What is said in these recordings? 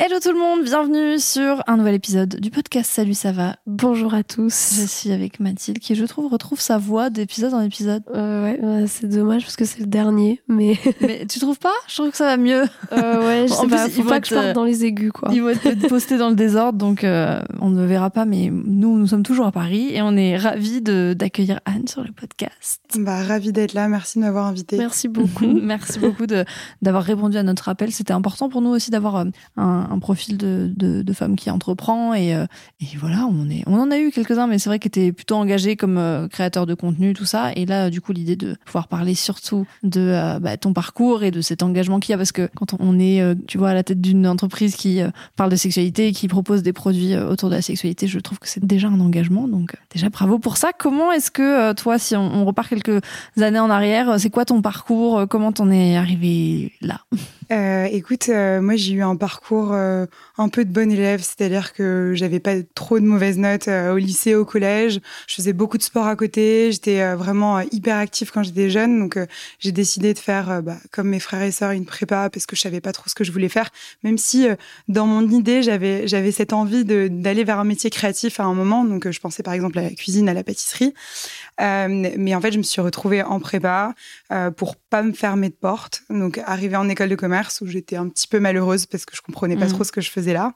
Hello tout le monde, bienvenue sur un nouvel épisode du podcast Salut ça va. Bonjour à tous. Je suis avec Mathilde qui je trouve retrouve sa voix d'épisode en épisode. Euh, ouais, ouais, c'est dommage parce que c'est le dernier, mais. Mais tu trouves pas? Je trouve que ça va mieux. Euh, ouais, je En sais plus, pas, il faut va pas que je parte dans les aigus quoi. Il va être posté dans le désordre, donc euh, on ne le verra pas, mais nous, nous sommes toujours à Paris et on est ravis de- d'accueillir Anne sur le podcast. Bah, ravi d'être là. Merci de m'avoir invité. Merci beaucoup. Merci beaucoup de- d'avoir répondu à notre appel. C'était important pour nous aussi d'avoir euh, un, profil de, de, femme qui entreprend. Et, euh, et voilà, on, est, on en a eu quelques-uns, mais c'est vrai qu'elle était plutôt engagée comme euh, créateur de contenu, tout ça. Et là, du coup, l'idée de pouvoir parler surtout de euh, bah, ton parcours et de cet engagement qu'il y a. Parce que quand on est, tu vois, à la tête d'une entreprise qui parle de sexualité, qui propose des produits autour de la sexualité, je trouve que c'est déjà un engagement. Donc, déjà, bravo pour ça. Comment est-ce que, toi, si on, on repart quelques années en arrière, c'est quoi ton parcours Comment t'en es arrivé là? Euh, écoute, euh, moi j'ai eu un parcours euh, un peu de bon élève, c'est-à-dire que j'avais pas trop de mauvaises notes au lycée, au collège. Je faisais beaucoup de sport à côté. J'étais vraiment hyper active quand j'étais jeune, donc j'ai décidé de faire, bah, comme mes frères et sœurs, une prépa parce que je savais pas trop ce que je voulais faire. Même si dans mon idée j'avais j'avais cette envie d'aller vers un métier créatif à un moment, donc je pensais par exemple à la cuisine, à la pâtisserie. Mais en fait, je me suis retrouvée en prépa pour pas me fermer de porte. Donc, arrivée en école de commerce où j'étais un petit peu malheureuse parce que je comprenais pas Mhm. trop ce que je faisais là.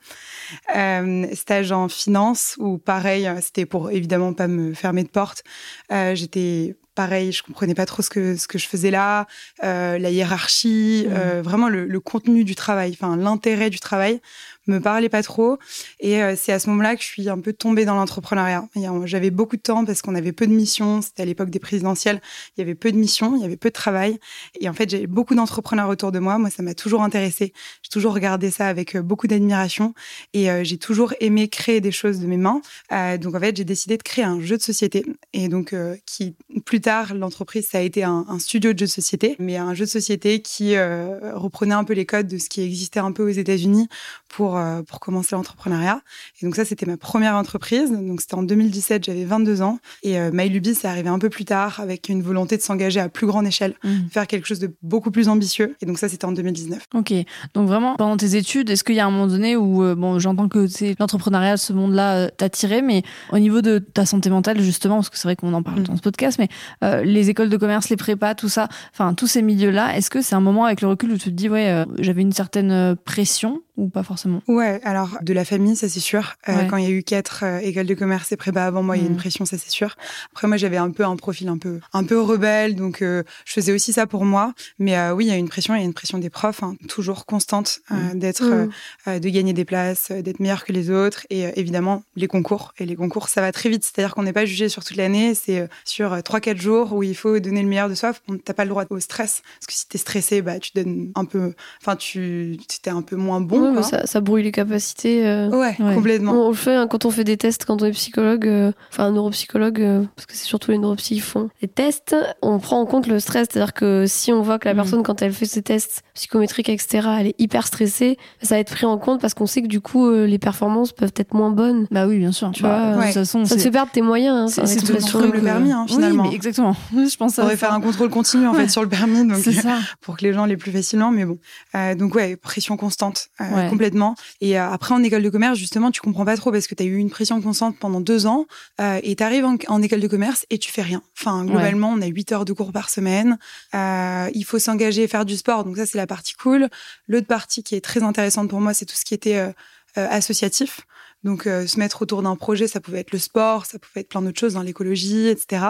Euh, stage en finance où pareil, euh, c'était pour évidemment pas me fermer de porte. Euh, j'étais pareil, je comprenais pas trop ce que ce que je faisais là, euh, la hiérarchie, euh, vraiment le, le contenu du travail, enfin l'intérêt du travail me parlait pas trop. Et euh, c'est à ce moment-là que je suis un peu tombée dans l'entrepreneuriat. J'avais beaucoup de temps parce qu'on avait peu de missions. C'était à l'époque des présidentielles. Il y avait peu de missions, il y avait peu de travail. Et en fait, j'avais beaucoup d'entrepreneurs autour de moi. Moi, ça m'a toujours intéressée. J'ai toujours regardé ça avec euh, beaucoup d'admiration. Et euh, j'ai toujours aimé créer des choses de mes mains. Donc, en fait, j'ai décidé de créer un jeu de société. Et donc, qui, plus tard, l'entreprise, ça a été un, un studio de jeux de société. Mais un jeu de société qui reprenait un peu les codes de ce qui existait un peu aux États-Unis pour, euh, pour commencer l'entrepreneuriat. Et donc ça, c'était ma première entreprise. Donc c'était en 2017, j'avais 22 ans. Et euh, MyLuby, c'est arrivé un peu plus tard avec une volonté de s'engager à plus grande échelle, faire quelque chose de beaucoup plus ambitieux. Et donc ça, c'était en 2019. Ok, donc vraiment, pendant tes études, est-ce qu'il y a un moment donné où, euh, bon, j'entends que l'entrepreneuriat, ce monde-là euh, t'a tiré, mais au niveau de ta santé mentale, justement, parce que c'est vrai qu'on en parle Mm. dans ce podcast, mais les écoles de commerce, les prépas, tout ça, enfin, tous ces milieux-là, est-ce que c'est un moment avec le recul où tu te dis, ouais, j'avais une certaine pression ou pas forcément Ouais, alors de la famille, ça c'est sûr. Euh, Ouais. Quand il y a eu quatre euh, écoles de commerce et prépa avant moi, il y a Mhm. une pression, ça c'est sûr. Après moi, j'avais un peu un profil un peu un peu rebelle, donc euh, je faisais aussi ça pour moi. Mais euh, oui, il y a une pression, il y a une pression des profs, hein, toujours constante, euh, Mhm. d'être, euh, de gagner des places, d'être meilleur que les autres, et euh, évidemment les concours. Et les concours, ça va très vite, c'est-à-dire qu'on n'est pas jugé sur toute l'année, c'est euh, sur euh, trois quatre jours où il faut donner le meilleur de soi. On- T'as pas le droit au stress, parce que si t'es stressé, bah tu donnes un peu, enfin tu t'es un peu moins bon. Mais ça, ça brouille les capacités. euh. Ouais, Ouais. complètement. On le fait hein, quand on fait des tests, quand on est psychologue, euh, enfin neuropsychologue, euh, parce que c'est surtout les neuropsy qui font les tests, on prend en compte le stress. C'est-à-dire que si on voit que la Mhm. personne, quand elle fait ses tests psychométriques, etc., elle est hyper stressée, ça va être pris en compte parce qu'on sait que du coup, euh, les performances peuvent être moins bonnes. Bah oui, bien sûr. Tu Bah, vois, de toute façon, Ça te fait perdre tes moyens. hein, c'est tout le permis, hein, Oui, finalement. mais exactement. Je pense On à aurait ça. faire un contrôle continu en fait sur le permis, donc C'est ça. pour que les gens l'aient plus facilement. Mais bon, Euh, donc ouais, pression constante euh, Ouais. complètement. Et euh, après en école de commerce, justement, tu comprends pas trop parce que tu as eu une pression constante pendant deux ans euh, et tu arrives en, en école de commerce et tu fais rien. Enfin, globalement, on a 8 heures de cours par semaine. Euh, il faut s'engager, faire du sport. Donc ça, c'est la partie cool. L'autre partie qui est très intéressante pour moi, c'est tout ce qui était euh, euh, associatif. Donc, euh, se mettre autour d'un projet, ça pouvait être le sport, ça pouvait être plein d'autres choses, dans l'écologie, etc.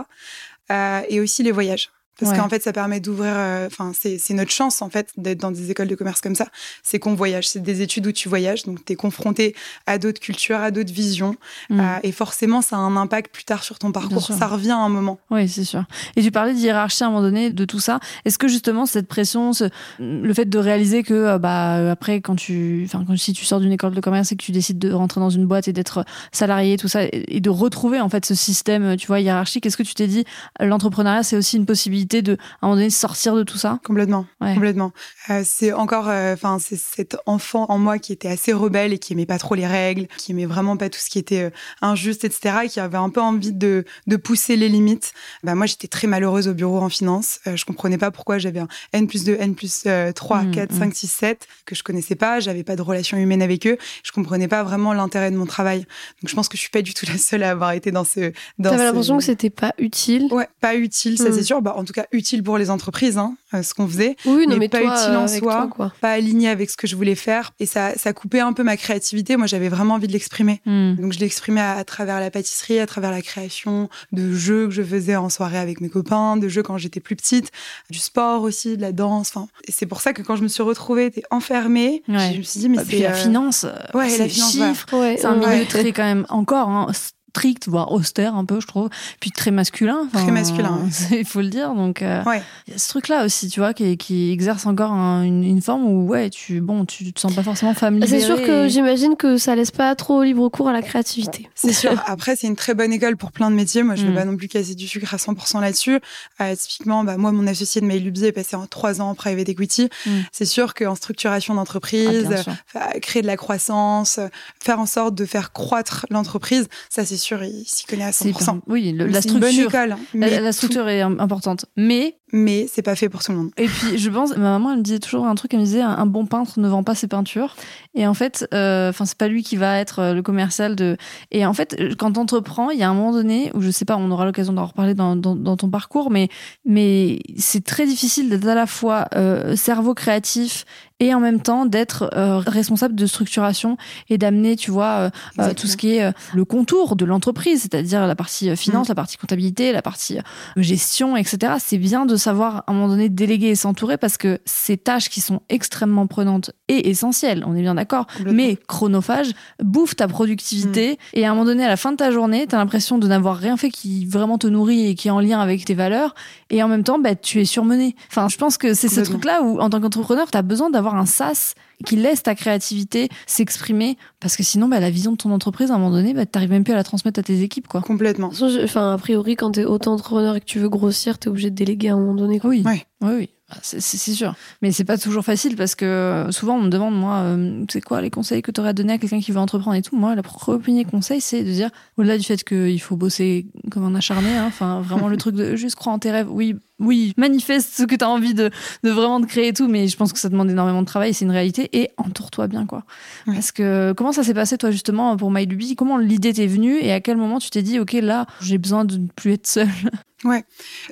Euh, et aussi les voyages. Parce Ouais. qu'en fait, ça permet d'ouvrir. euh, Enfin, c'est c'est notre chance en fait d'être dans des écoles de commerce comme ça. C'est qu'on voyage. C'est des études où tu voyages, donc tu es confronté à d'autres cultures, à d'autres visions, Mm. euh, et forcément, ça a un impact plus tard sur ton parcours. Ça revient à un moment. Oui, c'est sûr. Et tu parlais de hiérarchie à un moment donné, de tout ça. Est-ce que justement cette pression, ce- le fait de réaliser que euh, bah après quand tu, enfin quand si tu sors d'une école de commerce et que tu décides de rentrer dans une boîte et d'être salarié, tout ça, et de retrouver en fait ce système, tu vois, hiérarchique. Est-ce que tu t'es dit l'entrepreneuriat c'est aussi une possibilité de à un moment donné sortir de tout ça? Complètement, Ouais. complètement. Euh, c'est encore, enfin, c'est cet enfant en moi qui était assez rebelle et qui aimait pas trop les règles, qui aimait vraiment pas tout ce qui était euh, injuste, etc., et qui avait un peu envie de, de pousser les limites. Bah, moi, j'étais très malheureuse au bureau en finance. Euh, je comprenais pas pourquoi j'avais un N plus 2, N plus euh, 3, Mm, 4, mm. 5, 6, 7 que je connaissais pas. J'avais pas de relation humaine avec eux. Je comprenais pas vraiment l'intérêt de mon travail. Donc, je pense que je suis pas du tout la seule à avoir été dans ce. dans T'avais ce- l'impression que c'était pas utile? Ouais, pas utile, ça c'est sûr. Bah, en tout cas, utile pour les entreprises, hein, euh, ce qu'on faisait Oui, non, mais mais, pas toi, utile en euh, soi. toi, quoi. pas aligné avec ce que je voulais faire et ça, ça coupait un peu ma créativité. Moi, j'avais vraiment envie de l'exprimer. Hmm. Donc, je l'exprimais à, à travers la pâtisserie, à travers la création de jeux que je faisais en soirée avec mes copains, de jeux quand j'étais plus petite, du sport aussi, de la danse. Enfin, c'est pour ça que quand je me suis retrouvée t'es enfermée, Ouais. je me suis dit mais Bah, puis c'est la euh, finance, ouais, c'est la les finance, chiffres. Ouais, C'est un ouais. milieu très quand même encore hein, strict, voire austère un peu, je trouve. Puis très masculin. Enfin, Très masculin, c'est- Il faut le dire. Donc, euh, Ouais. il y a ce truc-là aussi, tu vois, qui, qui exerce encore un- une, une forme où, ouais, tu, bon, tu te sens pas forcément femme C'est sûr que et- j'imagine que ça laisse pas trop libre cours à la créativité. C'est sûr. Après, c'est une très bonne école pour plein de métiers. Moi, je ne Mm. vais pas non plus casser du sucre à 100% là-dessus. Euh, typiquement, bah, moi, mon associé de Maïlubi est passé en trois ans en private equity. Mm. C'est sûr qu'en structuration Ah, d'entreprise, euh, créer de la croissance, euh, faire en sorte de faire croître l'entreprise, ça, c'est sûr, il s'y connaît à C'est 100%. hyper- Oui, le- la bonne école. hein. La, tout- structure est im- importante. Mais, mais c'est pas fait pour tout le monde. et puis, je pense, ma maman, elle me disait toujours un truc, elle me disait, un, bon peintre ne vend pas ses peintures. Et en fait, euh, enfin, c'est pas lui qui va être euh, le commercial de. Et en fait, euh, quand t'entreprends, il y a un moment donné où je sais pas, on aura l'occasion d'en reparler dans, dans, dans ton parcours, mais, mais c'est très difficile d'être à la fois euh, cerveau créatif et en même temps d'être euh, responsable de structuration et d'amener, tu vois, euh, euh, tout ce qui est euh, le contour de l'entreprise, c'est-à-dire la partie euh, finance, la partie comptabilité, la partie euh, gestion, etc. C'est bien de savoir à un moment donné déléguer et s'entourer parce que ces tâches qui sont extrêmement prenantes et essentielles, on est bien d'accord, mais chronophages, bouffent ta productivité et à un moment donné, à la fin de ta journée, tu as l'impression de n'avoir rien fait qui vraiment te nourrit et qui est en lien avec tes valeurs et en même temps, bah, tu es surmené. Enfin, je pense que c'est ce truc-là où, en tant qu'entrepreneur, tu as besoin d'avoir un sas qui laisse ta créativité s'exprimer parce que sinon, bah, la vision de ton entreprise, à un moment donné, bah, t'arrives même plus à la transmettre à tes équipes, quoi. Complètement. Enfin, a priori, quand t'es auto-entrepreneur et que tu veux grossir, t'es obligé de déléguer à un moment donné. quoi. Oui, Ouais. oui, oui. Bah, C'est c'est- c'est sûr. Mais c'est pas toujours facile parce que euh, souvent on me demande, moi, euh, c'est quoi les conseils que tu aurais à donner à quelqu'un qui veut entreprendre et tout. Moi, le premier conseil, c'est de dire, au-delà du fait qu'il faut bosser comme un acharné, hein, enfin, vraiment le truc de juste croire en tes rêves. Oui, oui, manifeste ce que tu as envie de, de vraiment de créer et tout, mais je pense que ça demande énormément de travail, c'est une réalité. Et entoure-toi bien, quoi. Ouais. Parce que comment ça s'est passé, toi, justement, pour MyLuby Comment l'idée t'est venue et à quel moment tu t'es dit, OK, là, j'ai besoin de ne plus être seule?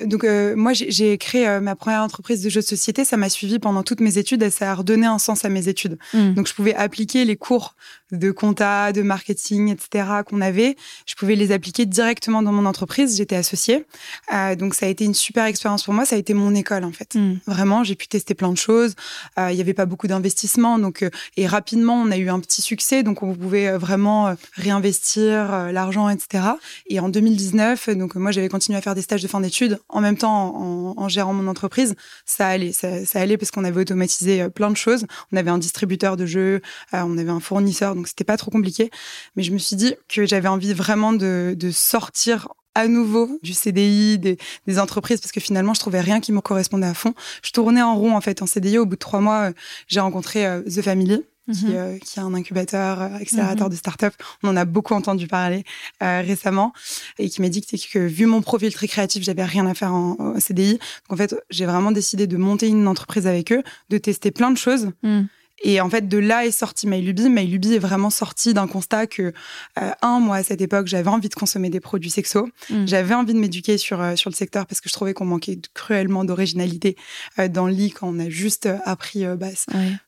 Donc euh, moi j'ai- créé euh, ma première entreprise de jeux de société, ça m'a suivi pendant toutes mes études et ça a redonné un sens à mes études. Mm. Donc je pouvais appliquer les cours de compta, de marketing, etc. qu'on avait, je pouvais les appliquer directement dans mon entreprise. J'étais associée, Euh, donc ça a été une super expérience pour moi. Ça a été mon école en fait. Mm. Vraiment, j'ai pu tester plein de choses. Euh, Il y avait pas beaucoup d'investissement, donc euh, et rapidement on a eu un petit succès, donc on pouvait euh, vraiment euh, réinvestir l'argent, etc. Et en 2019, euh, donc moi j'avais continué à faire des stages de fin d'études en même temps en, en gérant mon entreprise. Ça allait, ça, ça allait parce qu'on avait automatisé plein de choses. On avait un distributeur de jeux, on avait un fournisseur, donc c'était pas trop compliqué. Mais je me suis dit que j'avais envie vraiment de, de sortir à nouveau du CDI, des, des entreprises, parce que finalement, je trouvais rien qui me correspondait à fond. Je tournais en rond, en fait, en CDI. Au bout de trois mois, euh, j'ai rencontré euh, The Family, qui, Mhm. euh, qui est un incubateur, accélérateur Mhm. de start-up. On en a beaucoup entendu parler euh, récemment et qui m'a dit que, que vu mon profil très créatif, j'avais rien à faire en, en CDI. Donc en fait, j'ai vraiment décidé de monter une entreprise avec eux, de tester plein de choses Mm. Et en fait, de là est sorti MyLuby. MyLuby est vraiment sorti d'un constat que, euh, un, moi, à cette époque, j'avais envie de consommer des produits sexos. Mm. J'avais envie de m'éduquer sur, euh, sur le secteur parce que je trouvais qu'on manquait cruellement d'originalité euh, dans le lit quand on a juste euh, appris euh, bah,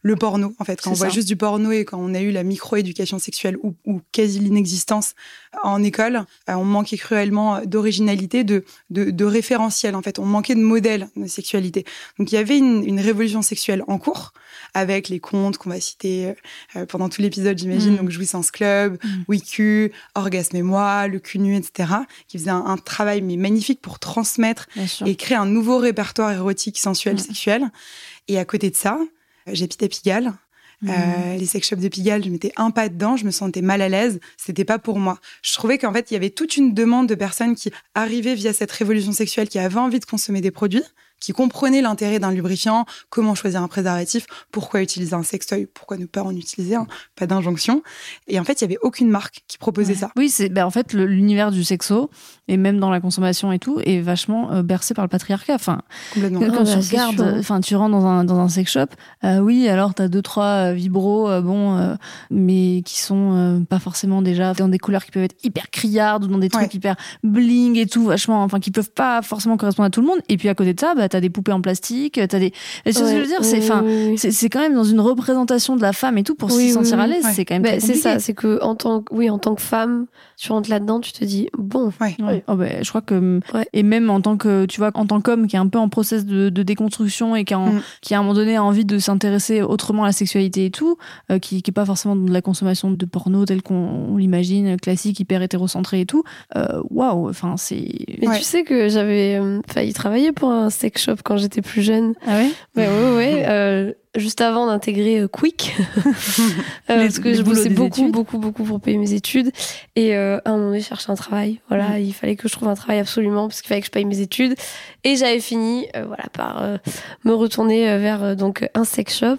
le porno. En fait, quand on voit juste du porno et quand on a eu la micro-éducation sexuelle ou, ou quasi l'inexistence en école, euh, on manquait cruellement d'originalité, de, de, de référentiel. En fait, on manquait de modèles de sexualité. Donc, il y avait une, une révolution sexuelle en cours avec les contes qu'on va citer euh, pendant tout l'épisode, j'imagine. Mm. Donc, Jouissance Club, Mm. WeQ, Orgasme et moi, Le cul nu, etc. qui faisaient un, un travail mais magnifique pour transmettre et créer un nouveau répertoire érotique, sensuel, Mm. sexuel. Et à côté de ça, j'habitais Pigalle. Euh, les sex shops de Pigalle, je mettais un pas dedans, je me sentais mal à l'aise, c'était pas pour moi. Je trouvais qu'en fait, il y avait toute une demande de personnes qui arrivaient via cette révolution sexuelle, qui avaient envie de consommer des produits, qui comprenaient l'intérêt d'un lubrifiant, comment choisir un préservatif, pourquoi utiliser un sextoy, pourquoi ne pas en utiliser un, pas d'injonction. Et en fait, il y avait aucune marque qui proposait Ouais. ça. Oui, c'est ben, en fait l'univers du sexo et même dans la consommation et tout est vachement euh, bercé par le patriarcat. Enfin, Complètement. quand Ah tu bah, regardes, enfin tu rentres dans un dans un sex shop, euh, oui, alors t'as deux trois euh, vibros, euh, bon, euh, mais qui sont euh, pas forcément déjà dans des couleurs qui peuvent être hyper criardes ou dans des trucs Ouais. hyper bling et tout, vachement, enfin qui peuvent pas forcément correspondre à tout le monde. Et puis à côté de ça, bah t'as des poupées en plastique, t'as des, Et c'est ce que je veux dire, c'est, enfin, Oui, oui. c'est c'est quand même dans une représentation de la femme et tout pour Oui, se oui, sentir à l'aise, Ouais. c'est quand même Bah, très c'est ça, c'est que en tant que, oui, en tant que femme, tu rentres là-dedans, tu te dis bon, Ouais. Ouais. Oh, bah, je crois que Ouais. et même en tant que tu vois en tant qu'homme qui est un peu en process de, de déconstruction et qui, a en- Mm. qui à un moment donné a envie de s'intéresser autrement à la sexualité et tout, euh, qui qui est pas forcément de la consommation de porno tel qu'on on l'imagine classique hyper hétérocentré et tout. euh, Waouh, enfin c'est Mais Ouais. tu sais que j'avais euh, failli travailler pour un sex shop quand j'étais plus jeune. ah ouais? Ouais, ouais, ouais. euh, juste avant d'intégrer euh, Quick. Euh, Les- parce que je bossais beaucoup, études. beaucoup, beaucoup pour payer mes études. Et euh, à un moment donné, je cherchais un travail. Voilà, Mm. il fallait que je trouve un travail absolument parce qu'il fallait que je paye mes études. Et j'avais fini, euh, voilà, par euh, me retourner euh, vers donc un sex shop.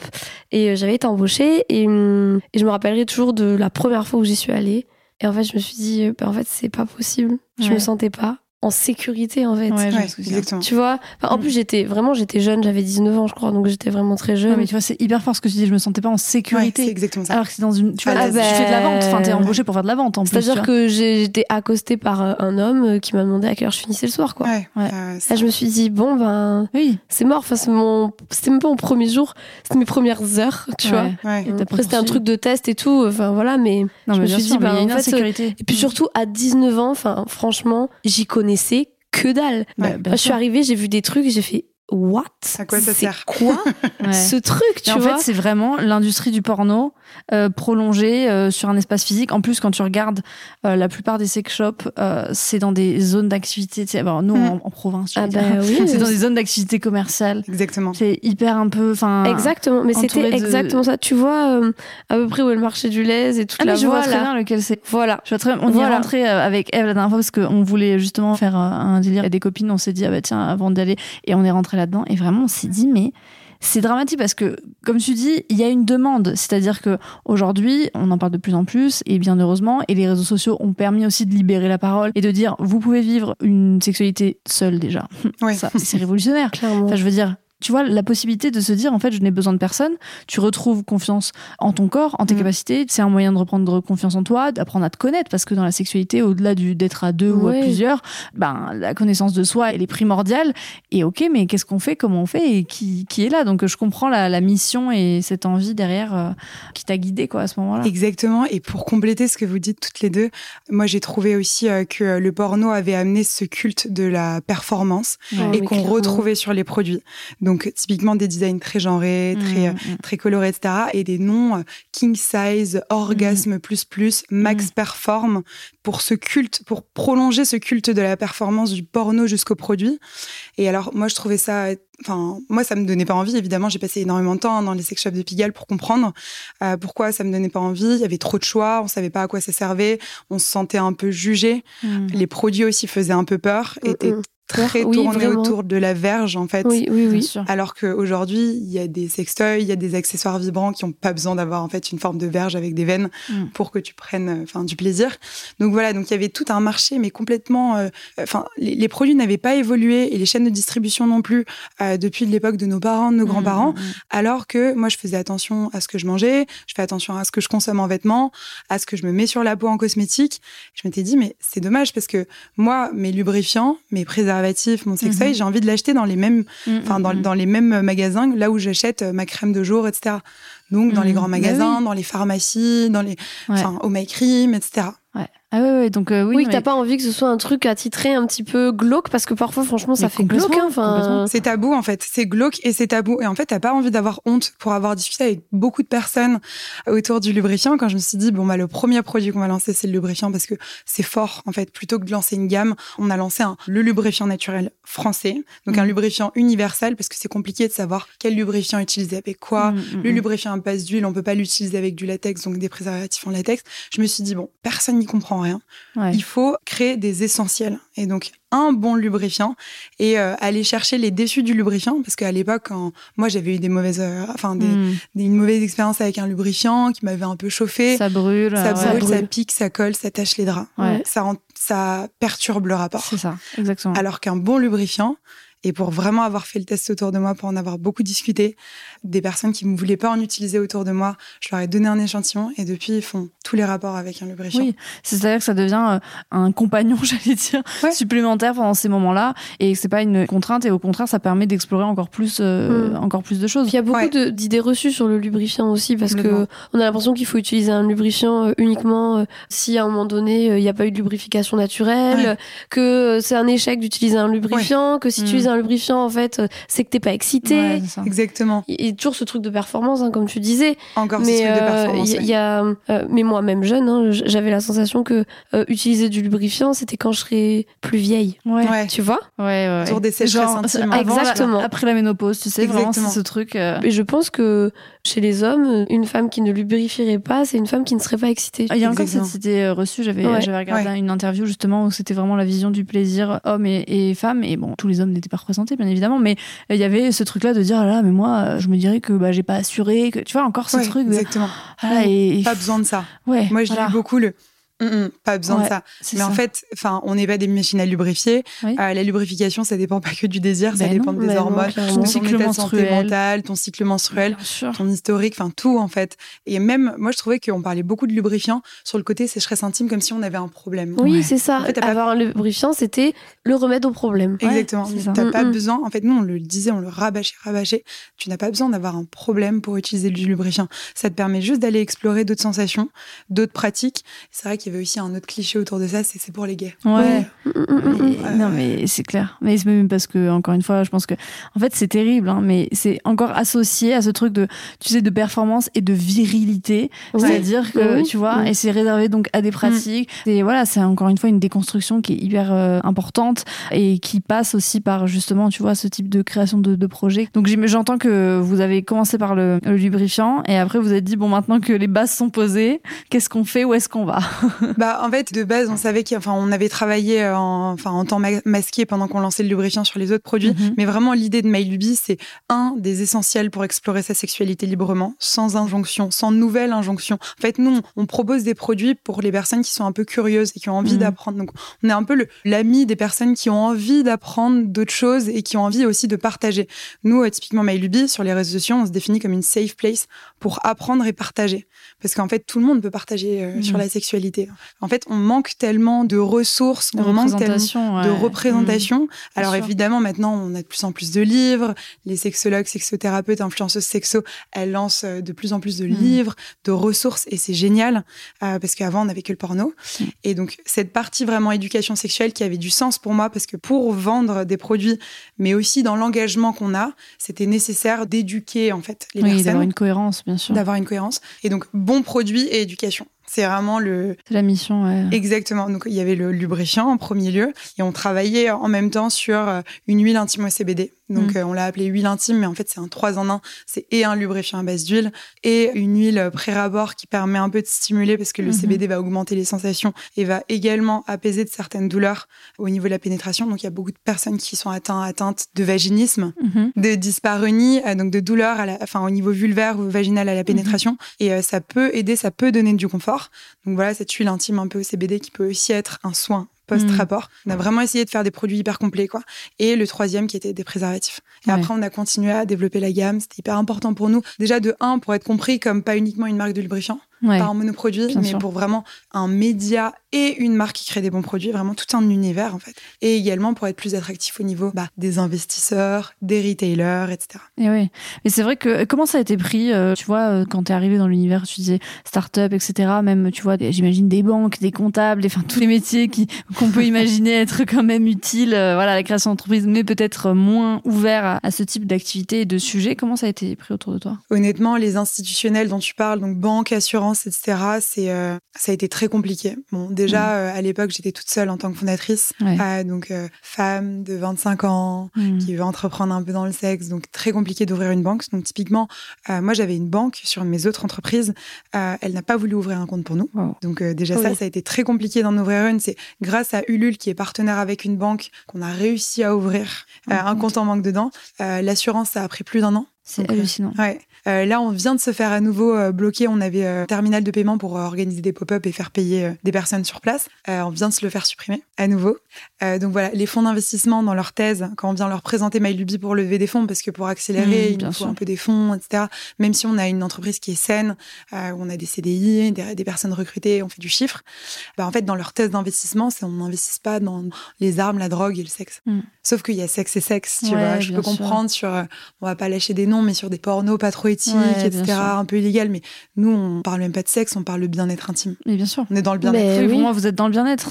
Et j'avais été embauchée. Et, hum, et je me rappellerai toujours de la première fois où j'y suis allée. Et en fait, je me suis dit, bah, en fait, c'est pas possible. Je Ouais. me sentais pas en sécurité, en fait. Ouais, Ouais, tu exactement. Vois Enfin, En Mm. plus, j'étais vraiment, j'étais jeune, j'avais 19 ans, je crois, donc j'étais vraiment très jeune. Mais tu vois, c'est hyper fort ce que tu dis. Je me sentais pas en Ouais, sécurité. c'est exactement ça. alors que c'est dans une. Tu vois, Ah tu bah, fais de la vente. Enfin, t'es embauché pour faire de la vente en plus. C'est-à-dire que j'ai été accostée par euh, un homme euh, qui m'a demandé à quelle heure je finissais le soir, quoi. Ouais, Ouais. euh, Là, je me suis dit, bon, ben, Oui. c'est mort. Enfin, c'est mon... c'était même pas mon premier jour, c'était mes premières heures, tu Ouais. vois. ouais. Et t'as Après, c'était un truc de test et tout, enfin voilà, mais. Non, Je mais me suis sûr, dit, mais bah, il y a une en fait. Et puis surtout, à 19 ans, enfin, franchement, j'y connaissais que dalle. Bah, Ouais. Moi, je suis arrivée, j'ai vu des trucs, j'ai fait, what? À quoi ça C'est sert? quoi Ouais. ce truc, tu Et en vois? fait, c'est vraiment l'industrie du porno euh, prolongée euh, sur un espace physique. En plus, quand tu regardes euh, la plupart des sex shops, euh, c'est dans des zones d'activité. tu sais, bon, nous, Mm. en, en province, Ah bah oui. c'est dans des zones d'activité commerciale. Exactement. C'est hyper un peu. Enfin. Exactement, mais c'était de- exactement ça. Tu vois euh, à peu près où est le marché du lait et toute Ah, la mais je vois très bien lequel c'est. Voilà. Je vois très, on y est rentré avec Eve la dernière fois parce qu'on voulait justement faire un délire avec des copines. On s'est dit, ah bah tiens, avant d'aller. Et on est rentré là-dedans. Et vraiment, on s'est dit, mais c'est dramatique parce que, comme tu dis, il y a une demande. C'est-à-dire que aujourd'hui, on en parle de plus en plus et bien heureusement. Et les réseaux sociaux ont permis aussi de libérer la parole et de dire, vous pouvez vivre une sexualité seule déjà. Ça, c'est révolutionnaire. Clairement. Enfin, je veux dire, tu vois, la possibilité de se dire, en fait, je n'ai besoin de personne. Tu retrouves confiance en ton corps, en tes Mm. capacités. C'est un moyen de reprendre confiance en toi, d'apprendre à te connaître, parce que dans la sexualité, au-delà du d'être à deux ou à plusieurs, ben la connaissance de soi, elle est primordiale. Et ok, mais qu'est-ce qu'on fait, comment on fait, et qui, qui est là? Donc, je comprends la, la mission et cette envie derrière euh, qui t'a guidé, quoi, à ce moment-là. Exactement. Et pour compléter ce que vous dites toutes les deux, moi j'ai trouvé aussi euh, que le porno avait amené ce culte de la performance Ouais. et mais qu'on retrouvait sur les produits. Donc typiquement des designs très genrés, très euh, Mm, mm. très colorés, etc. Et des noms euh, king size, orgasme plus plus, max perform pour ce culte, pour prolonger ce culte de la performance du porno jusqu'au produit. Et alors moi je trouvais ça, enfin moi ça me donnait pas envie. Évidemment j'ai passé énormément de temps hein, dans les sex shops de Pigalle pour comprendre euh, pourquoi ça me donnait pas envie. Il y avait trop de choix, on savait pas à quoi ça servait, on se sentait un peu jugé. Mm. Les produits aussi faisaient un peu peur, Mm, étaient mm. Très Oui, tourné vraiment. autour de la verge en fait. Oui, oui, oui. Alors qu'aujourd'hui, il y a des sextoys, il y a des accessoires vibrants qui n'ont pas besoin d'avoir en fait une forme de verge avec des veines Mm. pour que tu prennes euh, enfin du plaisir. Donc voilà, donc il y avait tout un marché, mais complètement. euh, Enfin, les, les produits n'avaient pas évolué et les chaînes de distribution non plus euh, depuis l'époque de nos parents, de nos grands-parents. Mm, mm, mm. Alors que moi, je faisais attention à ce que je mangeais, je fais attention à ce que je consomme en vêtements, à ce que je me mets sur la peau en cosmétique. Je m'étais dit, mais c'est dommage parce que moi, mes lubrifiants, mes préservatifs, mon sextoy, Mhm. j'ai envie de l'acheter dans les mêmes, enfin, dans, mm, mm. dans les mêmes magasins là où j'achète euh, ma crème de jour, etc. Donc, dans les Mhm. grands Bah magasins, oui. dans les pharmacies, dans les, Ouais. enfin, au My Cream, etc. Ouais. Ah ouais, ouais, donc euh, oui. Oui, que t'as mais- pas envie que ce soit un truc attitré un petit peu glauque parce que parfois, franchement, ça Mais fait glauque. complètement, hein, complètement. C'est tabou en fait, c'est glauque et c'est tabou. Et en fait, t'as pas envie d'avoir honte pour avoir discuté avec beaucoup de personnes autour du lubrifiant. Quand je me suis dit bon bah le premier produit qu'on va lancer c'est le lubrifiant parce que c'est fort en fait. Plutôt que de lancer une gamme, on a lancé un le lubrifiant naturel français, donc un Mhm. lubrifiant universel parce que c'est compliqué de savoir quel lubrifiant utiliser avec quoi. Mm, mm, Le mm. lubrifiant base d'huile, on peut pas l'utiliser avec du latex, donc des préservatifs en latex. Je me suis dit bon, personne n'y comprend rien Ouais. il faut créer des essentiels. Et donc, un bon lubrifiant et euh, aller chercher les déçus du lubrifiant. Parce qu'à l'époque, quand moi, j'avais eu des mauvaises, euh, enfin, des, Mm. des- une mauvaise expérience avec un lubrifiant qui m'avait un peu chauffé. Ça brûle. Ça ouais. brûle, ça pique, ça colle, ça tâche les draps. Ouais. Ça, ça perturbe le rapport. C'est ça, exactement. Alors qu'un bon lubrifiant, et pour vraiment avoir fait le test autour de moi, pour en avoir beaucoup discuté, des personnes qui ne voulaient pas en utiliser autour de moi, je leur ai donné un échantillon et depuis, ils font tous les rapports avec un lubrifiant. Oui, c'est-à-dire que ça devient euh, un compagnon, j'allais dire, Ouais. supplémentaire pendant ces moments-là, et que c'est pas une contrainte, et au contraire, ça permet d'explorer encore plus, euh, Mm. encore plus de choses. Il y a beaucoup Ouais. d'idées reçues sur le lubrifiant aussi parce que Complètement. on a l'impression qu'il faut utiliser un lubrifiant euh, uniquement si à un moment donné il n'y a pas eu de lubrification naturelle, Ouais. que c'est un échec d'utiliser un lubrifiant, que si tu Mm. utilises un lubrifiant en fait euh, c'est que t'es pas excité. Ouais. Exactement. Il y a toujours ce truc de performance, hein, comme tu disais. Encore ce mais truc de euh, performance. il y, ouais. il y a, euh, mais moi même jeune, hein, j'avais la sensation que euh, utiliser du lubrifiant, c'était quand je serais plus vieille. Ouais. Ouais. Tu vois? Ouais, ouais. Autour des sécheresses Genre, intimes. avant la- Exactement. après la ménopause, tu sais, vraiment, Exactement. c'est ce truc. euh, Et je pense que chez les hommes, une femme qui ne lubrifierait pas, c'est une femme qui ne serait pas excitée. Il y a encore Exactement. cette idée reçue. J'avais Ouais. regardé Ouais. une interview justement où c'était vraiment la vision du plaisir homme et, et femme. Et bon, tous les hommes n'étaient pas représentés, bien évidemment, mais euh, il y avait ce truc-là de dire ah là, mais moi, euh, je me dirais que bah, j'ai pas assuré, que tu vois encore ce Ouais, truc. De, exactement. ah, et, Pas besoin de ça. ouais, Moi, je voilà. beaucoup le. Hum, hum, pas besoin Ouais, de ça. Mais en fait, enfin, on n'est pas des machines à lubrifier. Oui. Euh, la lubrification, ça dépend pas que du désir, ça Ben dépend non, des ben non, hormones, clairement. ton cycle état de santé menstruel. mentale, ton cycle menstruel, ton historique, enfin tout en fait. Et même, moi, je trouvais qu'on parlait beaucoup de lubrifiant sur le côté sécheresse intime, comme si on avait un problème. Oui, Ouais. c'est ça. En fait, t'as pas- Avoir un lubrifiant, c'était le remède au problème. Exactement. ça. T'as pas Mm, mm. besoin. En fait, nous, on le disait, on le rabâchait, rabâchait. Tu n'as pas besoin d'avoir un problème pour utiliser du lubrifiant. Ça te permet juste d'aller explorer d'autres sensations, d'autres pratiques. C'est vrai qu'il y avait aussi un autre cliché autour de ça, c'est c'est pour les gays. Ouais. Mm, mm, mm, mm. Non mais c'est clair. Mais c'est même parce que encore une fois, je pense que en fait c'est terrible, hein, mais c'est encore associé à ce truc de tu sais de performance et de virilité, Ouais. c'est-à-dire que Oui, tu vois, oui. et c'est réservé donc à des pratiques. Et voilà, c'est encore une fois une déconstruction qui est hyper euh, importante et qui passe aussi par justement, tu vois, ce type de création de, de projet. Donc j'entends que vous avez commencé par le, le lubrifiant et après vous avez dit bon maintenant que les bases sont posées, qu'est-ce qu'on fait, où est-ce qu'on va? Bah, en fait, de base, on savait qu'on enfin, on avait travaillé euh, en, enfin, en temps ma- masqué pendant qu'on lançait le lubrifiant sur les autres produits. Mhm. Mais vraiment, l'idée de MyLuby, c'est un des essentiels pour explorer sa sexualité librement, sans injonction, sans nouvelle injonction. En fait, nous, on- propose des produits pour les personnes qui sont un peu curieuses et qui ont envie Mhm. d'apprendre. Donc, on est un peu l'ami des personnes qui ont envie d'apprendre d'autres choses et qui ont envie aussi de partager. Nous, euh, typiquement MyLuby, sur les réseaux sociaux, on se définit comme une safe place pour apprendre et partager. Parce qu'en fait, tout le monde peut partager euh, Mhm. sur la sexualité. En fait, on manque tellement de ressources, De on manque tellement représentation, de représentation. Alors sûr. évidemment, maintenant, on a de plus en plus de livres. Les sexologues, sexothérapeutes, influenceuses sexo, elles lancent euh, de plus en plus de Mm. livres, de ressources, et c'est génial euh, parce qu'avant, on n'avait que le porno. Mm. Et donc, cette partie vraiment éducation sexuelle qui avait du sens pour moi, parce que pour vendre des produits, mais aussi dans l'engagement qu'on a, c'était nécessaire d'éduquer en fait les Oui, d'avoir personnes, une cohérence, bien sûr. d'avoir une cohérence. Et donc, bon produit et éducation. C'est vraiment le, C'est la mission, ouais. Exactement. Donc il y avait le lubrifiant en premier lieu et on travaillait en même temps sur euh, une huile intimo CBD. Donc Mm. euh, on l'a appelé huile intime, mais en fait c'est un 3 en 1. C'est et un lubrifiant à base d'huile et une huile pré-rabord qui permet un peu de stimuler parce que le Mhm. CBD va augmenter les sensations et va également apaiser de certaines douleurs au niveau de la pénétration. Donc il y a beaucoup de personnes qui sont atteintes, atteintes de vaginisme Mhm. de dyspareunie, euh, donc de douleur à la, enfin, au niveau vulvaire ou vaginal à la pénétration. Et ça peut aider, ça peut donner du confort. Donc voilà, cette huile intime un peu au CBD qui peut aussi être un soin post-rapport. On a vraiment essayé de faire des produits hyper complets, quoi. Et le troisième qui était des préservatifs. Et Ouais. après, on a continué à développer la gamme. C'était hyper important pour nous. Déjà, de un, pour être compris comme pas uniquement une marque de lubrifiant, Ouais. pas un monoproduit, Bien mais sûr. pour vraiment un média et une marque qui crée des bons produits, vraiment tout un univers en fait. Et également pour être plus attractif au niveau bah, des investisseurs, des retailers, etc. Et oui. Mais c'est vrai que comment ça a été pris, euh, tu vois, euh, quand t'es arrivé dans l'univers, tu disais start-up, etc. Même, tu vois, j'imagine des banques, des comptables, des- enfin tous les métiers qui qu'on peut imaginer être quand même utiles, euh, voilà, à la création d'entreprise, mais peut-être moins ouverts à, à ce type d'activité et de sujet. Comment ça a été pris autour de toi? Honnêtement, les institutionnels dont tu parles, donc banque, assurance, etc., c'est euh, ça a été très compliqué. Bon, déjà euh, à l'époque, j'étais toute seule en tant que fondatrice, Ouais. Euh, donc femme de 25 ans, Hmm. qui veut entreprendre un peu dans le sexe, donc très compliqué d'ouvrir une banque. Donc typiquement, moi j'avais une banque sur une de mes autres entreprises, elle n'a pas voulu ouvrir un compte pour nous. Wow. Donc déjà Oui. ça, ça a été très compliqué d'en ouvrir une. C'est grâce à Ulule qui est partenaire avec une banque qu'on a réussi à ouvrir euh, un compte en banque dedans. L'assurance, ça a pris plus d'un an. C'est Donc, euh, hallucinant. Ouais. Euh, là, on vient de se faire à nouveau euh, bloquer. On avait euh, terminal de paiement pour organiser des pop-up et faire payer des personnes sur place. On vient de se le faire supprimer à nouveau. Donc voilà, les fonds d'investissement dans leur thèse, quand on vient leur présenter MyLuby pour lever des fonds, parce que pour accélérer, Mmh, il faut sûr. un peu des fonds, etc. Même si on a une entreprise qui est saine, euh, on a des CDI, des, des personnes recrutées, on fait du chiffre. Bah, en fait, dans leur thèse d'investissement, c'est on n'investit pas dans les armes, la drogue et le sexe. Mmh. Sauf qu'il y a sexe et sexe, tu Ouais, vois. Je peux sûr. comprendre sur, on va pas lâcher des noms, mais sur des pornos pas trop éthiques, Ouais, etc., un peu illégal. Mais nous, on parle même pas de sexe, on parle de bien-être intime. Mais bien sûr. On est dans le bien-être. Oui, pour moi, vous êtes dans le bien-être.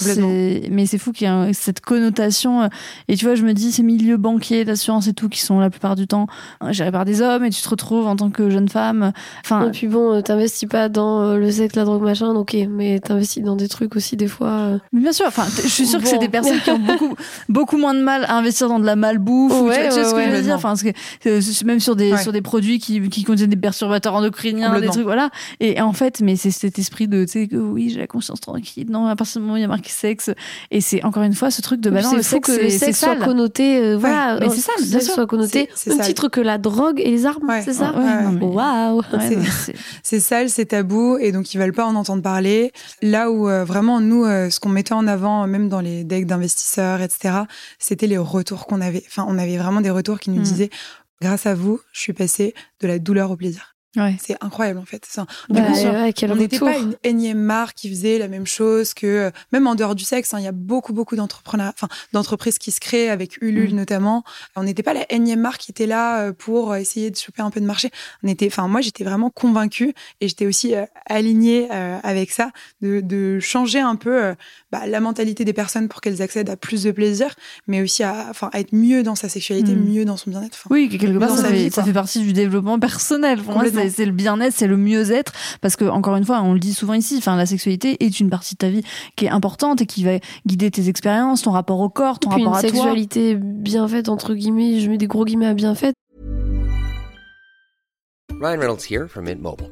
Mais c'est fou qu'il y ait cette connotation. euh, Et tu vois, je me dis, ces milieux banquiers, d'assurance et tout, qui sont la plupart du temps euh, gérés par des hommes, et tu te retrouves en tant que jeune femme. Enfin, Et puis bon, euh, t'investis pas dans euh, le sexe, la drogue, machin, ok, mais t'investis dans des trucs aussi des fois. euh, mais bien sûr, enfin, je suis sûre que c'est des personnes qui ont beaucoup, beaucoup moins de mal à investir dans de la malbouffe. ou tu Ouais, tu vois ce que ouais, je veux ouais. dire Enfin, euh, même sur des, Ouais. sur des produits qui, qui contiennent des perturbateurs endocriniens, des trucs, voilà. Et en fait, mais c'est cet esprit de, tu sais, que oui, j'ai la conscience tranquille. Non, à partir du moment où il y a marqué sexe. Et c'est encore une fois ce truc de, bah non, c'est le fou sexe, que le sexe soit sale. connoté, euh, voilà, mais euh, c'est le bien sexe sûr. soit connoté au titre que la drogue et les armes, Ouais. c'est ça Waouh Ouais, C'est- sale, c'est tabou, et donc ils veulent pas en entendre parler. Là où euh, vraiment nous, euh, ce qu'on mettait en avant, même dans les decks d'investisseurs, etc., c'était les retours qu'on avait. Enfin, on avait vraiment des retours qui nous Mm. disaient, grâce à vous, je suis passée de la douleur au plaisir. Ouais. C'est incroyable en fait. Bah, coup, on n'était pas une énième marque qui faisait la même chose que euh, même en dehors du sexe. hein, Il y a beaucoup beaucoup d'entrepreneurs, enfin d'entreprises qui se créent avec Ulule Mm. notamment. On n'était pas la énième marque qui était là euh, pour essayer de choper un peu de marché. On était, enfin moi j'étais vraiment convaincue et j'étais aussi euh, alignée euh, avec ça de, de changer un peu euh, bah, la mentalité des personnes pour qu'elles accèdent à plus de plaisir, mais aussi à, enfin à être mieux dans sa sexualité, Mm. mieux dans son bien-être. Oui, que quelque part, dans ça, sa fait, vie, ça fait partie du développement personnel. Pour moi, Complètement. C'est c'est le bien-être, c'est le mieux-être. Parce que, encore une fois, on le dit souvent ici, enfin, la sexualité est une partie de ta vie qui est importante et qui va guider tes expériences, ton rapport au corps, ton Puis une rapport à toi. sexualité bien faite, entre guillemets, je mets des gros guillemets à bien faite. Ryan Reynolds here from Mint Mobile.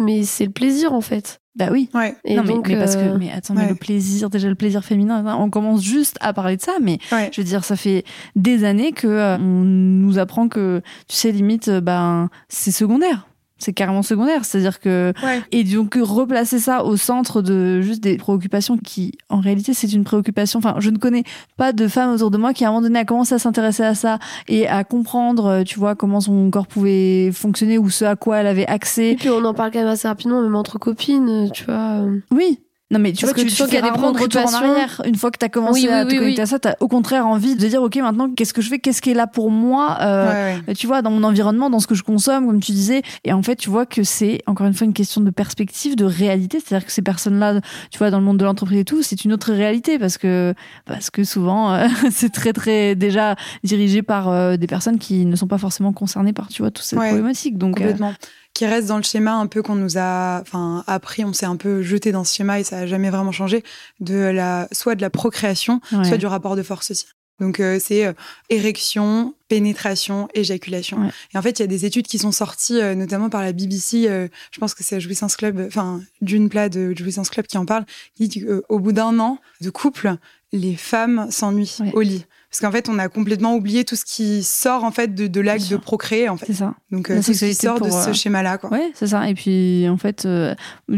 Mais c'est le plaisir, en fait. Bah oui. ouais. Et non, mais, donc, mais parce euh, que, mais attends, mais le plaisir, déjà le plaisir féminin, hein, on commence juste à parler de ça, mais Ouais. je veux dire, ça fait des années que euh, on nous apprend que, tu sais, limite, euh, ben, c'est secondaire. C'est carrément secondaire. C'est-à-dire que, Ouais. et donc, replacer ça au centre de juste des préoccupations qui, en réalité, c'est une préoccupation. Enfin, je ne connais pas de femme autour de moi qui, à un moment donné, a commencé à s'intéresser à ça et à comprendre, euh, tu vois, comment son corps pouvait fonctionner ou ce à quoi elle avait accès. Et puis on en parle quand même assez rapidement, même entre copines, tu vois. euh. Oui. Non, mais tu Parce vois, que tu, tu qu'il y a des rarement de retour en arrière. Une fois que tu as commencé Oui, à te oui, connecter à ça, tu as au contraire envie de dire, OK, maintenant, qu'est-ce que je fais? Qu'est-ce qui est là pour moi? Euh, Ouais, ouais. tu vois, dans mon environnement, dans ce que je consomme, comme tu disais. Et en fait, tu vois que c'est encore une fois une question de perspective, de réalité. C'est-à-dire que ces personnes-là, tu vois, dans le monde de l'entreprise et tout, c'est une autre réalité parce que, parce que souvent, euh, c'est très, très déjà dirigé par euh, des personnes qui ne sont pas forcément concernées par, tu vois, toutes ces Ouais, problématiques. Donc, euh, complètement. Qui reste dans le schéma un peu qu'on nous a, enfin, appris, on s'est un peu jeté dans ce schéma et ça a jamais vraiment changé, de la, soit de la procréation, Ouais. soit du rapport de force aussi. Donc, euh, c'est euh, érection, pénétration, éjaculation. Ouais. Et en fait, il y a des études qui sont sorties, euh, notamment par la BBC, je pense que c'est Jouissance Club, enfin, d'une plat de Jouissance Club qui en parle, qui dit qu'au bout d'un an de couple, les femmes s'ennuient Ouais. au lit. Parce qu'en fait, on a complètement oublié tout ce qui sort en fait de, de l'acte de procréer en fait. c'est ça. Donc euh, tout ce qui sort de ce euh, schéma-là, quoi. Ouais, c'est ça. Et puis, en fait, euh,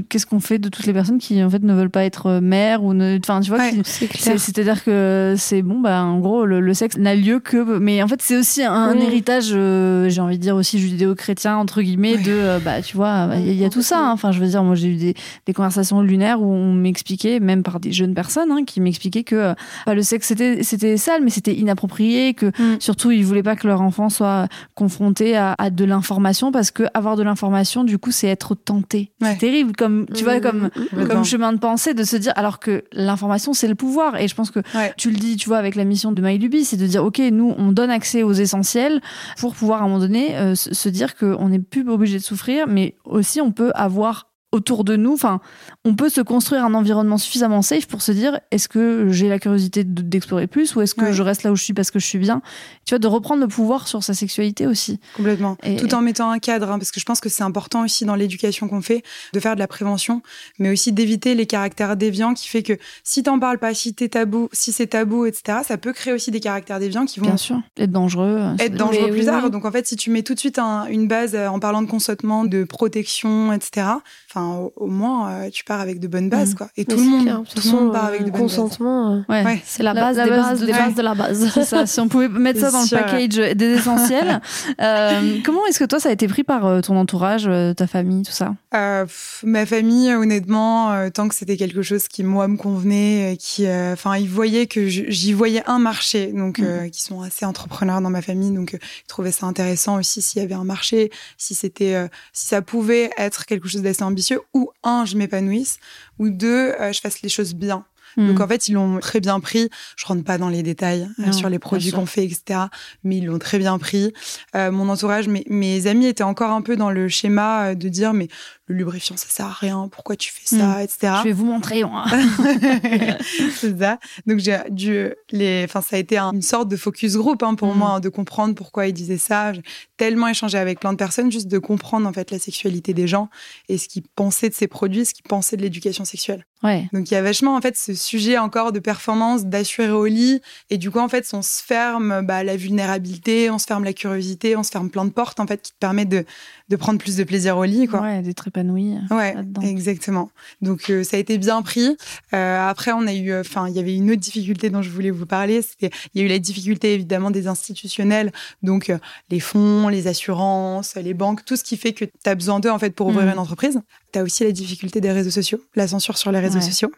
qu'est-ce qu'on fait de toutes les personnes qui, en fait, ne veulent pas être mères ou ne, enfin, tu vois, Ouais, c'est-à-dire que c'est bon, bah, en gros, le, le sexe n'a lieu que, mais en fait, c'est aussi un, héritage, euh, j'ai envie de dire aussi judéo-chrétien, entre guillemets, Ouais. de, bah, tu vois, il y, a- il y a tout ça. hein. Enfin, je veux dire, moi, j'ai eu des, des conversations lunaires où on m'expliquait, même par des jeunes personnes, hein, qui m'expliquaient que bah, le sexe, c'était, c'était sale, mais c'était inapproprié, que Mm. surtout, ils voulaient pas que leur enfant soit confronté à, à de l'information parce que avoir de l'information, du coup, c'est être tenté. Ouais. C'est terrible, comme, tu vois, Mm, comme, mm, mm. Comme chemin de pensée de se dire alors que l'information c'est le pouvoir et je pense que Ouais. tu le dis tu vois avec la mission de MyLuby c'est de dire ok nous on donne accès aux essentiels pour pouvoir à un moment donné euh, se dire qu'on n'est plus obligé de souffrir mais aussi on peut avoir autour de nous enfin on peut se construire un environnement suffisamment safe pour se dire est-ce que j'ai la curiosité de- d'explorer plus ou est-ce que Ouais. je reste là où je suis parce que je suis bien? Tu vois de reprendre le pouvoir sur sa sexualité aussi Complètement. Et- Tout en mettant un cadre, hein, parce que je pense que c'est important aussi dans l'éducation qu'on fait de faire de la prévention, mais aussi d'éviter les caractères déviants qui fait que si t'en parles pas, si t'es tabou, si c'est tabou, etc., ça peut créer aussi des caractères déviants qui vont bien sûr être dangereux euh, être dangereux plus oui, tard. oui. Donc en fait, si tu mets tout de suite un- une base euh, en parlant de consentement, de protection, etc., enfin au, au moins euh, tu pars avec de bonnes bases, Mhm. quoi. Et Mais tout le monde, clair. De tout le monde part euh, avec de le bonnes bases. consentement, euh, ouais, c'est la La- base la des base bases de- des ouais. bases de la base. Ça, si on pouvait mettre ça dans le sûr, package des essentiels. Euh, comment est-ce que toi, ça a été pris par euh, ton entourage, euh, ta famille, tout ça? Euh, pff, ma famille, honnêtement, euh, tant que c'était quelque chose qui moi me convenait, euh, qui, euh, enfin, ils voyaient que j'y voyais un marché, donc euh, qui sont assez entrepreneurs dans ma famille, donc euh, ils trouvaient ça intéressant aussi s'il y avait un marché, si c'était, euh, si ça pouvait être quelque chose d'assez ambitieux, ou un, je m'épanouisse, ou deux, euh, je fasse les choses bien. Donc Hmm. en fait, ils l'ont très bien pris. Je rentre pas dans les détails euh, sur les produits qu'on fait, etc. Mais ils l'ont très bien pris. Euh, mon entourage, mes, mes amis étaient encore un peu dans le schéma de dire mais le lubrifiant ça sert à rien, pourquoi tu fais ça, etc. Je vais vous montrer. c'est ça. Donc j'ai dû les, enfin ça a été un- une sorte de focus group hein, pour Mm. moi hein, de comprendre pourquoi ils disaient ça. J'ai tellement échangé avec plein de personnes juste de comprendre en fait la sexualité des gens et ce qu'ils pensaient de ces produits, ce qu'ils pensaient de l'éducation sexuelle. Ouais. Donc il y a vachement en fait ce sujet encore de performance, d'assurer au lit et du coup en fait on se ferme bah, la vulnérabilité, on se ferme la curiosité, on se ferme plein de portes en fait qui te permettent de, de prendre plus de plaisir au lit quoi. Ouais, d'être épanoui. Ouais, là-dedans. exactement. Donc euh, ça a été bien pris. Euh, après, on a eu, enfin, il y avait une autre difficulté dont je voulais vous parler. C'était, il y a eu la difficulté évidemment des institutionnels, donc euh, les fonds, les assurances, les banques, tout ce qui fait que tu as besoin d'eux en fait pour ouvrir Mhm. une entreprise. Tu as aussi la difficulté des réseaux sociaux, la censure sur les réseaux Ouais. sociaux.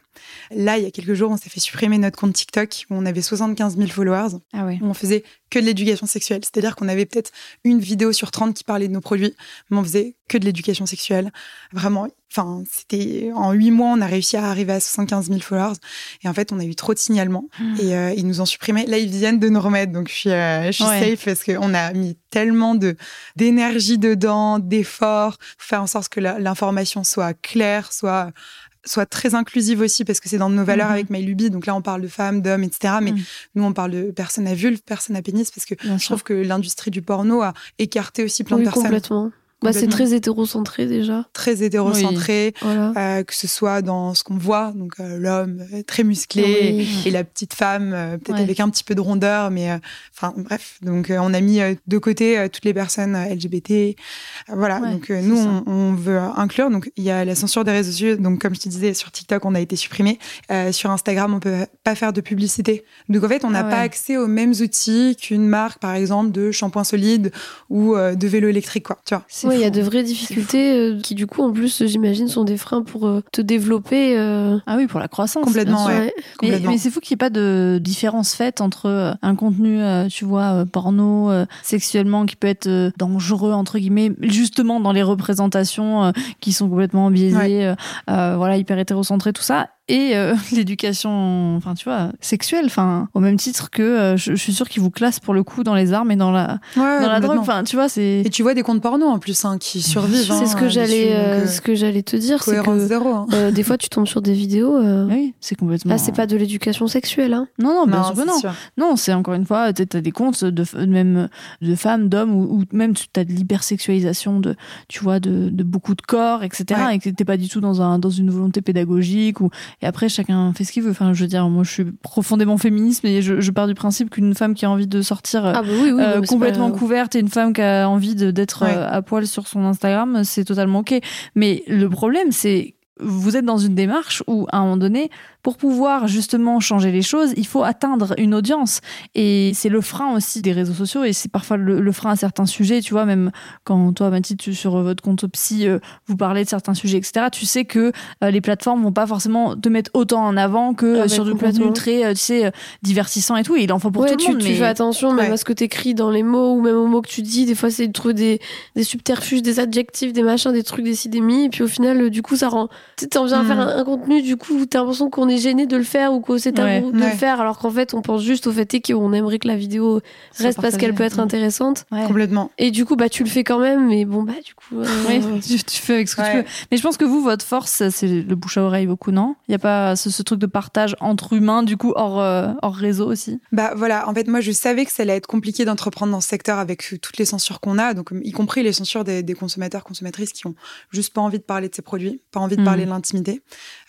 Là, il y a quelques jours, on s'est fait supprimer notre compte TikTok où on avait 75 000 followers Ah ouais. où on faisait que de l'éducation sexuelle. C'est-à-dire qu'on avait peut-être une vidéo sur 30 qui parlait de nos produits, mais on faisait que de l'éducation sexuelle. Vraiment, enfin, c'était en huit mois, on a réussi à arriver à 75 000 followers. Et en fait, on a eu trop de signalements et euh, ils nous ont supprimé. Là, ils viennent de nous remettre, donc je suis, euh, je suis Ouais. safe parce qu'on a mis tellement de d'énergie dedans, d'efforts, faire en sorte que l'information soit claire, soit soit très inclusive aussi parce que c'est dans nos valeurs Mhm. avec MyLuby. Donc là, on parle de femmes, d'hommes, etc. Mais Mhm. nous, on parle de personnes à vulve, personnes à pénis parce que Bien je sûr. trouve que l'industrie du porno a écarté aussi plein Oui, de personnes complètement. Bah, c'est très hétérocentré déjà. très hétérocentrées, Voilà. euh, que ce soit dans ce qu'on voit, donc euh, l'homme euh, très musclé Oui. et la petite femme euh, peut-être Ouais. avec un petit peu de rondeur, mais enfin bref. Donc on a mis de côté toutes les personnes LGBT. Voilà. Ouais, donc nous on, on veut inclure. Donc il y a la censure des réseaux sociaux. Donc comme je te disais sur TikTok on a été supprimé. Sur Instagram on peut pas faire de publicité. Donc en fait on n'a Ah pas ouais. accès aux mêmes outils qu'une marque par exemple de shampoing solide ou de vélo électrique quoi. Tu vois. Ouais, il y a de vraies difficultés euh, qui, du coup, en plus, j'imagine, sont des freins pour euh, te développer. euh. Ah oui, pour la croissance. Complètement, ouais. Mais, Complètement. mais c'est fou qu'il n'y ait pas de différence faite entre euh, un contenu, euh, tu vois, euh, porno, euh, sexuellement, qui peut être euh, dangereux, entre guillemets, justement dans les représentations euh, qui sont complètement biaisées, Ouais. voilà, hyper hétérocentrées, tout ça. Et euh, l'éducation, enfin, tu vois, sexuelle, enfin, au même titre que euh, je, je suis sûre qu'ils vous classent pour le coup dans les armes et dans la, Ouais, dans la drogue. Enfin, tu vois, c'est. Et tu vois des comptes porno en plus hein, qui survivent. C'est ce hein, que j'allais, euh, euh, ce que j'allais te dire, c'est que zéro. hein. euh, des fois, tu tombes sur des vidéos. euh, Oui, c'est complètement. Là, c'est pas de l'éducation sexuelle, hein. Non, non, bien Non, sûr que non. sûr. Non, c'est encore une fois, tu as des comptes de, même de femmes, d'hommes, ou, même tu as de l'hypersexualisation de, tu vois, de, de beaucoup de corps, etc. Ouais. Et que t'es pas du tout dans, un, dans une volonté pédagogique. Ou, et après, chacun fait ce qu'il veut. Enfin, je veux dire, moi, je suis profondément féministe, mais je, je pars du principe qu'une femme qui a envie de sortir Ah, bah oui, oui. euh, non, complètement pas- couverte et une femme qui a envie d'être Ouais. euh, à poil sur son Instagram, c'est totalement ok. Mais le problème, c'est vous êtes dans une démarche où, à un moment donné, pour pouvoir justement changer les choses, il faut atteindre une audience. Et c'est le frein aussi des réseaux sociaux et c'est parfois le, le frein à certains sujets. Tu vois, même quand toi, Mathilde, tu- sur votre compte psy, euh, vous parlez de certains sujets, etc., tu sais que euh, les plateformes vont pas forcément te mettre autant en avant que Ah euh, sur du contenu très, euh, tu sais, euh, divertissant et tout. Et il en faut pour ouais, tout le tu, monde. tu mais... fais attention même Ouais. à ce que t'écris dans les mots ou même aux mots que tu dis. Des fois, c'est de trouver des, des subterfuges, des adjectifs, des machins, des trucs, des mi. Et puis au final, euh, du coup, ça rend. Tu sais, t'en viens à faire un, un contenu, du coup, où t'as l'impression qu'on est gêné de le faire ou que c'est tabou Ouais. de Ouais. le faire, alors qu'en fait, on pense juste au fait est qu'on aimerait que la vidéo reste parce qu'elle peut être intéressante. Ouais. Complètement. Et du coup, bah, tu le fais quand même, mais bon, bah, du coup. euh, Oui, tu, tu fais avec ce que tu veux. Mais je pense que vous, votre force, c'est le bouche à oreille beaucoup, non? Il n'y a pas ce, ce truc de partage entre humains, du coup, hors, euh, hors réseau aussi? Bah voilà, en fait, moi je savais que ça allait être compliqué d'entreprendre dans ce secteur avec euh, toutes les censures qu'on a, donc y compris les censures des, des consommateurs, consommatrices qui ont juste pas envie de parler de ces produits, pas envie de Mhm. parler de l'intimité.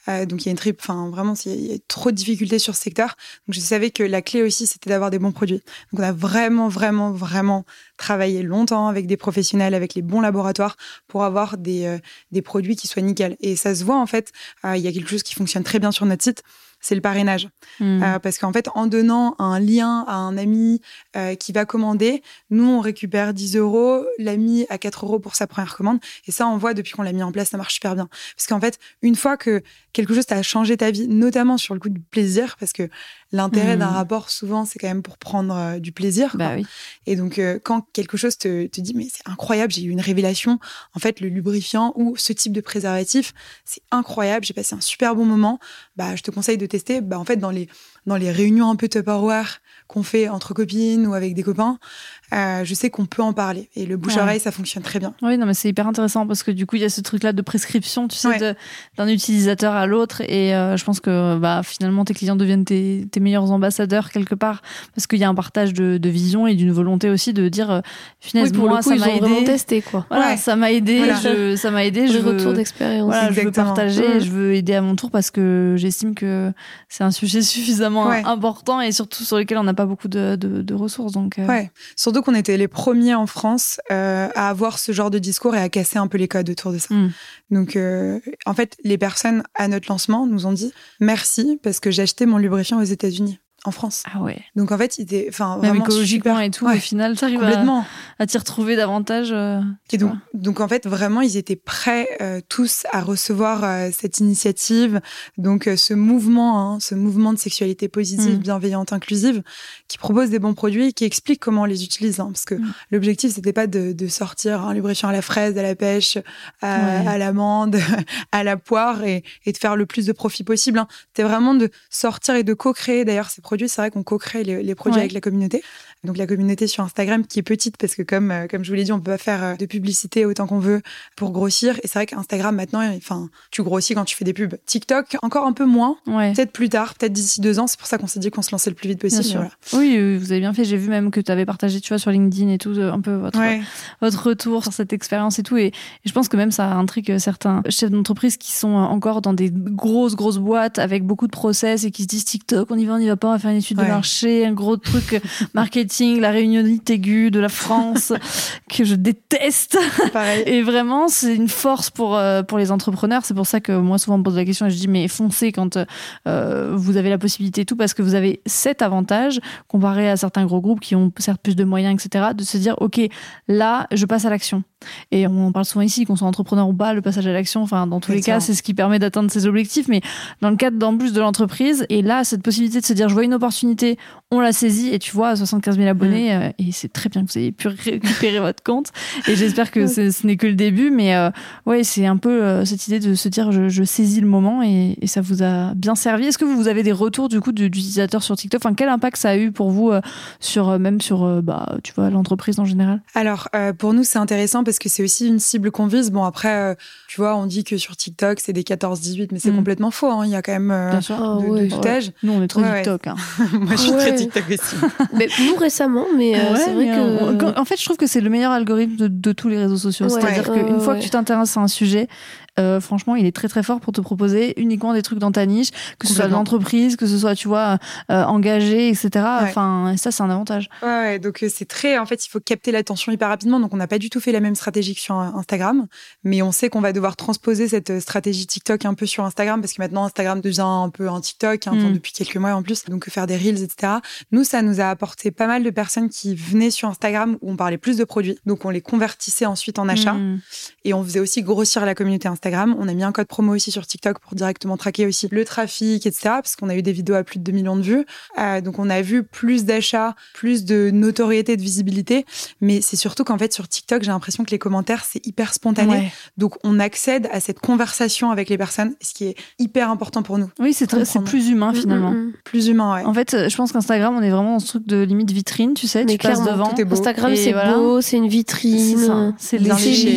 Euh, donc il y a une trip, enfin vraiment, il y a trop de difficultés sur ce secteur. Donc je savais que la clé aussi, c'était d'avoir des bons produits. Donc on a vraiment, vraiment, vraiment travaillé longtemps avec des professionnels, avec les bons laboratoires pour avoir des, euh, des produits qui soient nickel. Et ça se voit en fait, euh, il y a quelque chose qui fonctionne très bien sur notre site, c'est le parrainage. Hmm. Euh, parce qu'en fait, en donnant un lien à un ami euh, qui va commander, nous, on récupère 10 euros, l'ami à 4 euros pour sa première commande. Et ça, on voit depuis qu'on l'a mis en place, ça marche super bien. Parce qu'en fait, une fois que quelque chose t'a changé ta vie, notamment sur le coup du plaisir, parce que l'intérêt d'un rapport, souvent, c'est quand même pour prendre euh, du plaisir. Bah oui. Et donc, euh, quand quelque chose te, te dit, mais c'est incroyable, j'ai eu une révélation, en fait, le lubrifiant ou ce type de préservatif, c'est incroyable, j'ai passé un super bon moment, bah, je te conseille de tester. Bah, en fait, dans les, dans les réunions un peu Tupperware qu'on fait entre copines ou avec des copains, euh, je sais qu'on peut en parler. Et le bouche-oreille, ça fonctionne très bien. Oui, non, mais c'est hyper intéressant parce que du coup, il y a ce truc-là de prescription, tu sais, Ouais. d'un utilisateur à l'autre. Et euh, je pense que bah, finalement, tes clients deviennent tes, tes meilleurs ambassadeurs quelque part parce qu'il y a un partage de, de vision et d'une volonté aussi de dire, euh, finalement, Oui, pour moi, le coup, ça m'a aidé. testé, quoi. Voilà, Ouais. ça m'a aidé, Voilà. je, ça m'a aidé, je veux, retours d'expérience. voilà, je veux partager, je veux aider à mon tour parce que j'estime que c'est un sujet suffisamment Ouais. important et surtout sur lequel on n'a pas beaucoup de, de, de ressources. Donc, euh, Ouais. Surtout qu'on était les premiers en France euh, à avoir ce genre de discours et à casser un peu les codes autour de ça. Mm. Donc, euh, en fait, les personnes à notre lancement nous ont dit merci parce que j'ai acheté mon lubrifiant aux États-Unis, en France. Ah ouais. Donc, en fait, il était, enfin, Même écologiquement super. et tout, Ouais. au final, tu arrives à, Complètement. à t'y retrouver davantage. euh, Et donc, donc en fait, vraiment, ils étaient prêts euh, tous à recevoir euh, cette initiative, donc ce mouvement, hein, ce mouvement de sexualité positive, Mm. bienveillante, inclusive, qui propose des bons produits, qui explique comment on les utilise. hein, parce que Mm. l'objectif, c'était pas de, de sortir un lubrifiant à la fraise, à la pêche, à, Ouais. à l'amande, à la poire, et, et de faire le plus de profit possible. Hein. C'était vraiment de sortir et de co-créer. D'ailleurs, ces produits, c'est vrai qu'on co-crée les, les produits Ouais. avec la communauté. Donc la communauté sur Instagram qui est petite parce que comme euh, comme je vous l'ai dit, on peut pas faire euh, de publicité autant qu'on veut pour grossir. Et c'est vrai qu'Instagram maintenant, enfin, tu grossis quand tu fais des pubs. TikTok encore un peu moins. Ouais. Peut-être plus tard, peut-être d'ici deux ans. C'est pour ça qu'on s'est dit qu'on se lançait le plus vite possible. voilà. Oui, euh, vous avez bien fait. J'ai vu même que tu avais partagé, tu vois, sur LinkedIn et tout, un peu votre, Ouais. votre retour sur cette expérience et tout. Et, et je pense que même ça intrigue certains chefs d'entreprise qui sont encore dans des grosses, grosses boîtes avec beaucoup de process et qui se disent TikTok, on y va, on y va pas, on va faire une étude de marché, un gros truc euh, marketing, la réunionite aiguë de la France que je déteste. Pareil. Et vraiment, c'est une force pour, euh, pour les entrepreneurs. C'est pour ça que moi, souvent, on me pose la question et je dis, mais foncez quand euh, vous avez la possibilité et tout, parce que vous avez cet avantage, comparé à certains gros groupes qui ont certes plus de moyens, etc., de se dire, OK, là, je passe à l'action. Et on en parle souvent ici, qu'on soit entrepreneur ou pas, le passage à l'action, enfin, dans tous les cas, c'est ce qui permet d'atteindre ses objectifs. Mais dans le cadre d'en plus de l'entreprise, et là, cette possibilité de se dire, je vois une opportunité, on la saisit, et tu vois, 75 000 abonnés, Mm. euh, et c'est très bien que vous ayez pu récupérer votre compte. Et j'espère que ce n'est que le début, mais euh, ouais, c'est un peu euh, cette idée de se dire, je, je saisis le moment, et, et ça vous a bien servi. Est-ce que vous avez des retours du coup d'utilisateurs sur TikTok? Enfin, quel impact ça a eu pour vous sur même sur, bah, tu vois, l'entreprise en général? Alors, pour nous, c'est intéressant parce que c'est aussi une cible qu'on vise. Bon, après, euh, tu vois, on dit que sur TikTok, c'est des 14-18, mais c'est Mm. complètement faux. hein. Il y a quand même euh, Bien sûr. Ah de, ouais. de tout âge. Nous, on est trop Ouais, ouais. TikTok. hein. Moi, je suis Ouais. très TikTok aussi. Mais nous récemment, mais euh, Ouais, c'est vrai mais que. quand- en fait, je trouve que c'est le meilleur algorithme de, de tous les réseaux sociaux. Ouais, C'est-à-dire ouais, qu'une ouais, fois ouais. que tu t'intéresses à un sujet, euh, franchement, il est très très fort pour te proposer uniquement des trucs dans ta niche, que ce soit de l'entreprise, que ce soit, tu vois, euh, engagé, etc. Ouais. Enfin, ça, c'est un avantage. Ouais, ouais, donc euh, c'est très. En fait, il faut capter l'attention hyper rapidement. Donc, on n'a pas du tout fait la même stratégie que sur Instagram, mais on sait qu'on va devoir transposer cette stratégie TikTok un peu sur Instagram parce que maintenant Instagram devient un peu un TikTok, hein, Mm. depuis quelques mois en plus. Donc, faire des reels, etc. Nous, ça nous a apporté pas mal de personnes qui venaient sur Instagram où on parlait plus de produits. Donc, on les convertissait ensuite en achats. Mm. Et on faisait aussi grossir la communauté Instagram. On a mis un code promo aussi sur TikTok pour directement traquer aussi le trafic, etc. Parce qu'on a eu des vidéos à plus de 2 millions de vues. Euh, donc on a vu plus d'achats, plus de notoriété, de visibilité. Mais c'est surtout qu'en fait sur TikTok, j'ai l'impression que les commentaires, c'est hyper spontané. Ouais. Donc on accède à cette conversation avec les personnes, ce qui est hyper important pour nous. Oui, c'est très- c'est Comprendre. plus humain Mm, finalement. mm, mm. Plus humain, ouais. En fait, euh, je pense qu'Instagram, on est vraiment dans ce truc de limite vitrine, tu sais, Mais tu passes devant. tout est beau. Instagram, c'est voilà. beau, c'est une vitrine. C'est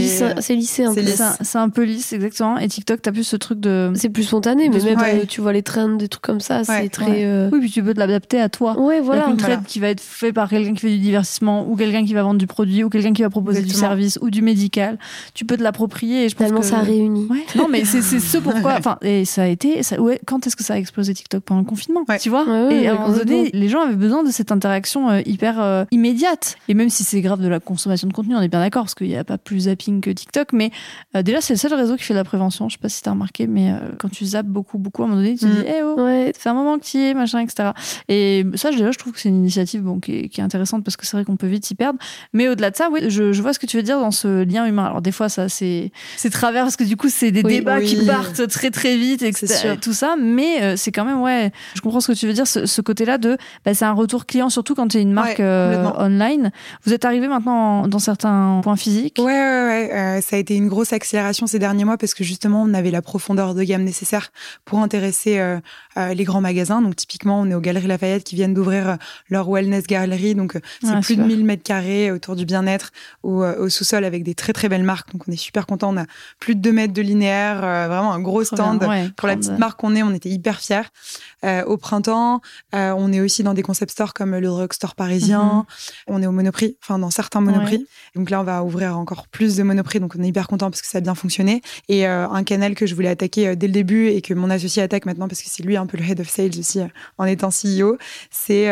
ça, c'est lissé un C'est peu. c'est un peu lisse, exactement. Et TikTok, t'as plus ce truc de. C'est plus spontané, mais même Ouais. euh, tu vois les trends, des trucs comme ça, c'est Ouais, très. ouais. euh, Oui, puis tu peux te l'adapter à toi. Ouais, voilà. trade Voilà. qui va être fait par quelqu'un qui fait du divertissement ou quelqu'un qui va vendre du produit ou quelqu'un qui va proposer du service ou du médical. Tu peux te l'approprier et je pense Tellement que ça réunit. Ouais. Non, mais c'est c'est ce pourquoi. Enfin, et ça a été. Ça, ouais, quand est-ce que ça a explosé TikTok? Pendant le confinement Ouais. Tu vois? Ouais, ouais, Et à un moment donné, les gens avaient besoin de cette interaction euh, hyper euh, immédiate. Et même si c'est grave de la consommation de contenu, on est bien d'accord parce qu'il n'y a pas plus zapping que TikTok. Mais euh, déjà, c'est le seul réseau qui fait de la prévention. Je sais pas si t'as remarqué, mais euh, quand tu zappes beaucoup, beaucoup, à un moment donné, tu te Mm. dis, eh oh, Ouais. c'est un moment que tu y es, machin, etc. Et ça, déjà, je trouve que c'est une initiative bon, qui, est, qui est intéressante parce que c'est vrai qu'on peut vite s'y perdre. Mais au-delà de ça, oui, je, je vois ce que tu veux dire dans ce lien humain. Alors, des fois, ça, c'est c'est travers parce que du coup, c'est des Oui, débats qui partent très, très vite, etc. Tout ça. Mais euh, c'est quand même, ouais, je comprends ce que tu veux dire, ce, ce côté-là de, bah, c'est un retour client, surtout quand tu es une marque Ouais, euh, online. Vous êtes arrivé maintenant en- dans certains points physiques? Ouais, ouais, ouais. ça a été une grosse accélération ces derniers mois parce que justement, on avait la profondeur de gamme nécessaire pour intéresser euh, euh, les grands magasins. Donc, typiquement, on est aux Galeries Lafayette qui viennent d'ouvrir euh, leur Wellness Gallery. Donc, c'est Ah, plus super. de 1000 mètres carrés autour du bien-être au, au sous-sol avec des très, très belles marques. Donc, on est super content. On a plus de 2 mètres de linéaire, vraiment un gros bien. stand. Ouais, Pour la petite marque qu'on est, on était hyper fiers. Euh, au printemps, euh, on est aussi dans des concept stores comme le drugstore parisien. On est au Monoprix, enfin dans certains Monoprix. Donc là, on va ouvrir encore plus de Monoprix. Donc on est hyper content parce que ça a bien fonctionné. Et euh, un canal que je voulais attaquer dès le début et que mon associé attaque maintenant parce que c'est lui un peu le head of sales aussi en étant CEO, c'est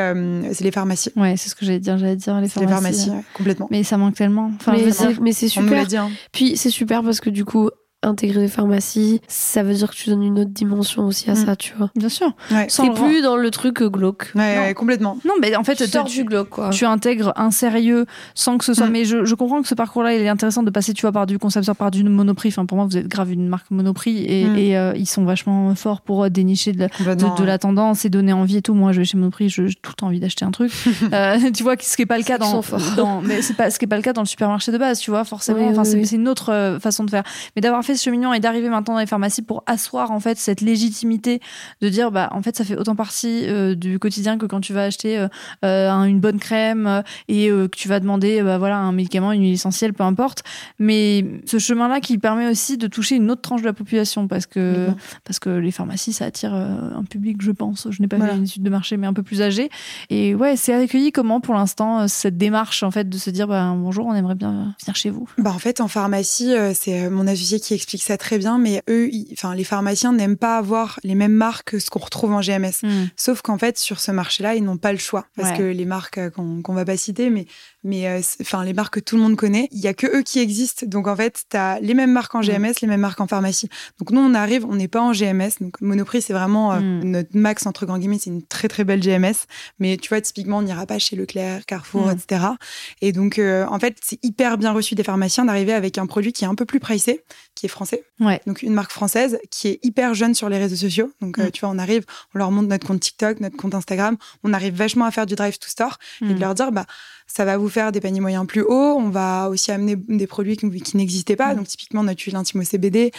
c'est les pharmacies. Ouais, c'est ce que j'allais dire. J'allais dire les C'est les pharmacies. pharmacies, complètement. Mais ça manque tellement. Enfin, mais c'est mais c'est On l'a super. dit. hein. Puis c'est super parce que du coup, intégrer des pharmacies, ça veut dire que tu donnes une autre dimension aussi à Mm. ça, tu vois. Bien sûr. Ouais, C'est plus dans le truc euh, glauque. ouais, Non. ouais, complètement. Non, mais en fait, Tu sors du glauque, quoi. tu intègres un sérieux sans que ce soit. Mm. Mais je, je comprends que ce parcours-là, il est intéressant de passer, tu vois, par du concepteur, par du monoprix. Enfin, pour moi, vous êtes grave une marque monoprix et, Mm. et, euh, ils sont vachement forts pour euh, dénicher de, la- de, Complètement, de la tendance et donner envie et tout. Moi, je vais chez Monoprix, je- j'ai tout le temps envie d'acheter un truc. Euh, tu vois, ce qui est pas le cas dans, dans- mais c'est pas ce qui est pas le cas dans le supermarché de base, tu vois, forcément. Oui, enfin, oui, c'est oui. une autre façon de faire. Mais d'avoir fait ce cheminement et d'arriver maintenant dans les pharmacies pour asseoir en fait cette légitimité de dire bah en fait ça fait autant partie euh, du quotidien que quand tu vas acheter euh, euh, un- une bonne crème et euh, que tu vas demander bah voilà un médicament, une huile essentielle, peu importe. Mais ce chemin-là qui permet aussi de toucher une autre tranche de la population parce que parce que les pharmacies ça attire un public, je pense. Je n'ai pas Voilà. fait une étude de marché, mais un peu plus âgé. Et ouais, c'est accueilli comment pour l'instant cette démarche en fait de se dire bah bonjour, on aimerait bien venir chez vous? Bah en fait en pharmacie c'est mon associé qui explique ça très bien mais eux ils- enfin les pharmaciens n'aiment pas avoir les mêmes marques que ce qu'on retrouve en GMS. Sauf qu'en fait sur ce marché-là ils n'ont pas le choix parce Ouais. que les marques euh, qu'on qu'on va pas citer mais mais euh, enfin les marques que tout le monde connaît. Il y a que eux qui existent. Donc en fait, tu as les mêmes marques en GMS, les mêmes marques en pharmacie. Donc nous, on arrive, on n'est pas en GMS. Donc Monoprix, c'est vraiment euh, Mm. notre max entre grands guillemets. C'est une très très belle GMS. Mais tu vois, typiquement, on n'ira pas chez Leclerc, Carrefour, Mm. etc. Et donc euh, en fait, c'est hyper bien reçu des pharmaciens d'arriver avec un produit qui est un peu plus pricé, qui est français. Ouais. Donc une marque française qui est hyper jeune sur les réseaux sociaux. Donc Mm. tu vois, on arrive, on leur montre notre compte TikTok, notre compte Instagram. On arrive vachement à faire du drive to store et Mm. de leur dire bah ça va vous faire des paniers moyens plus hauts. On va aussi amener des produits qui, qui n'existaient pas. Mm. Donc typiquement notre huile intime au CBD.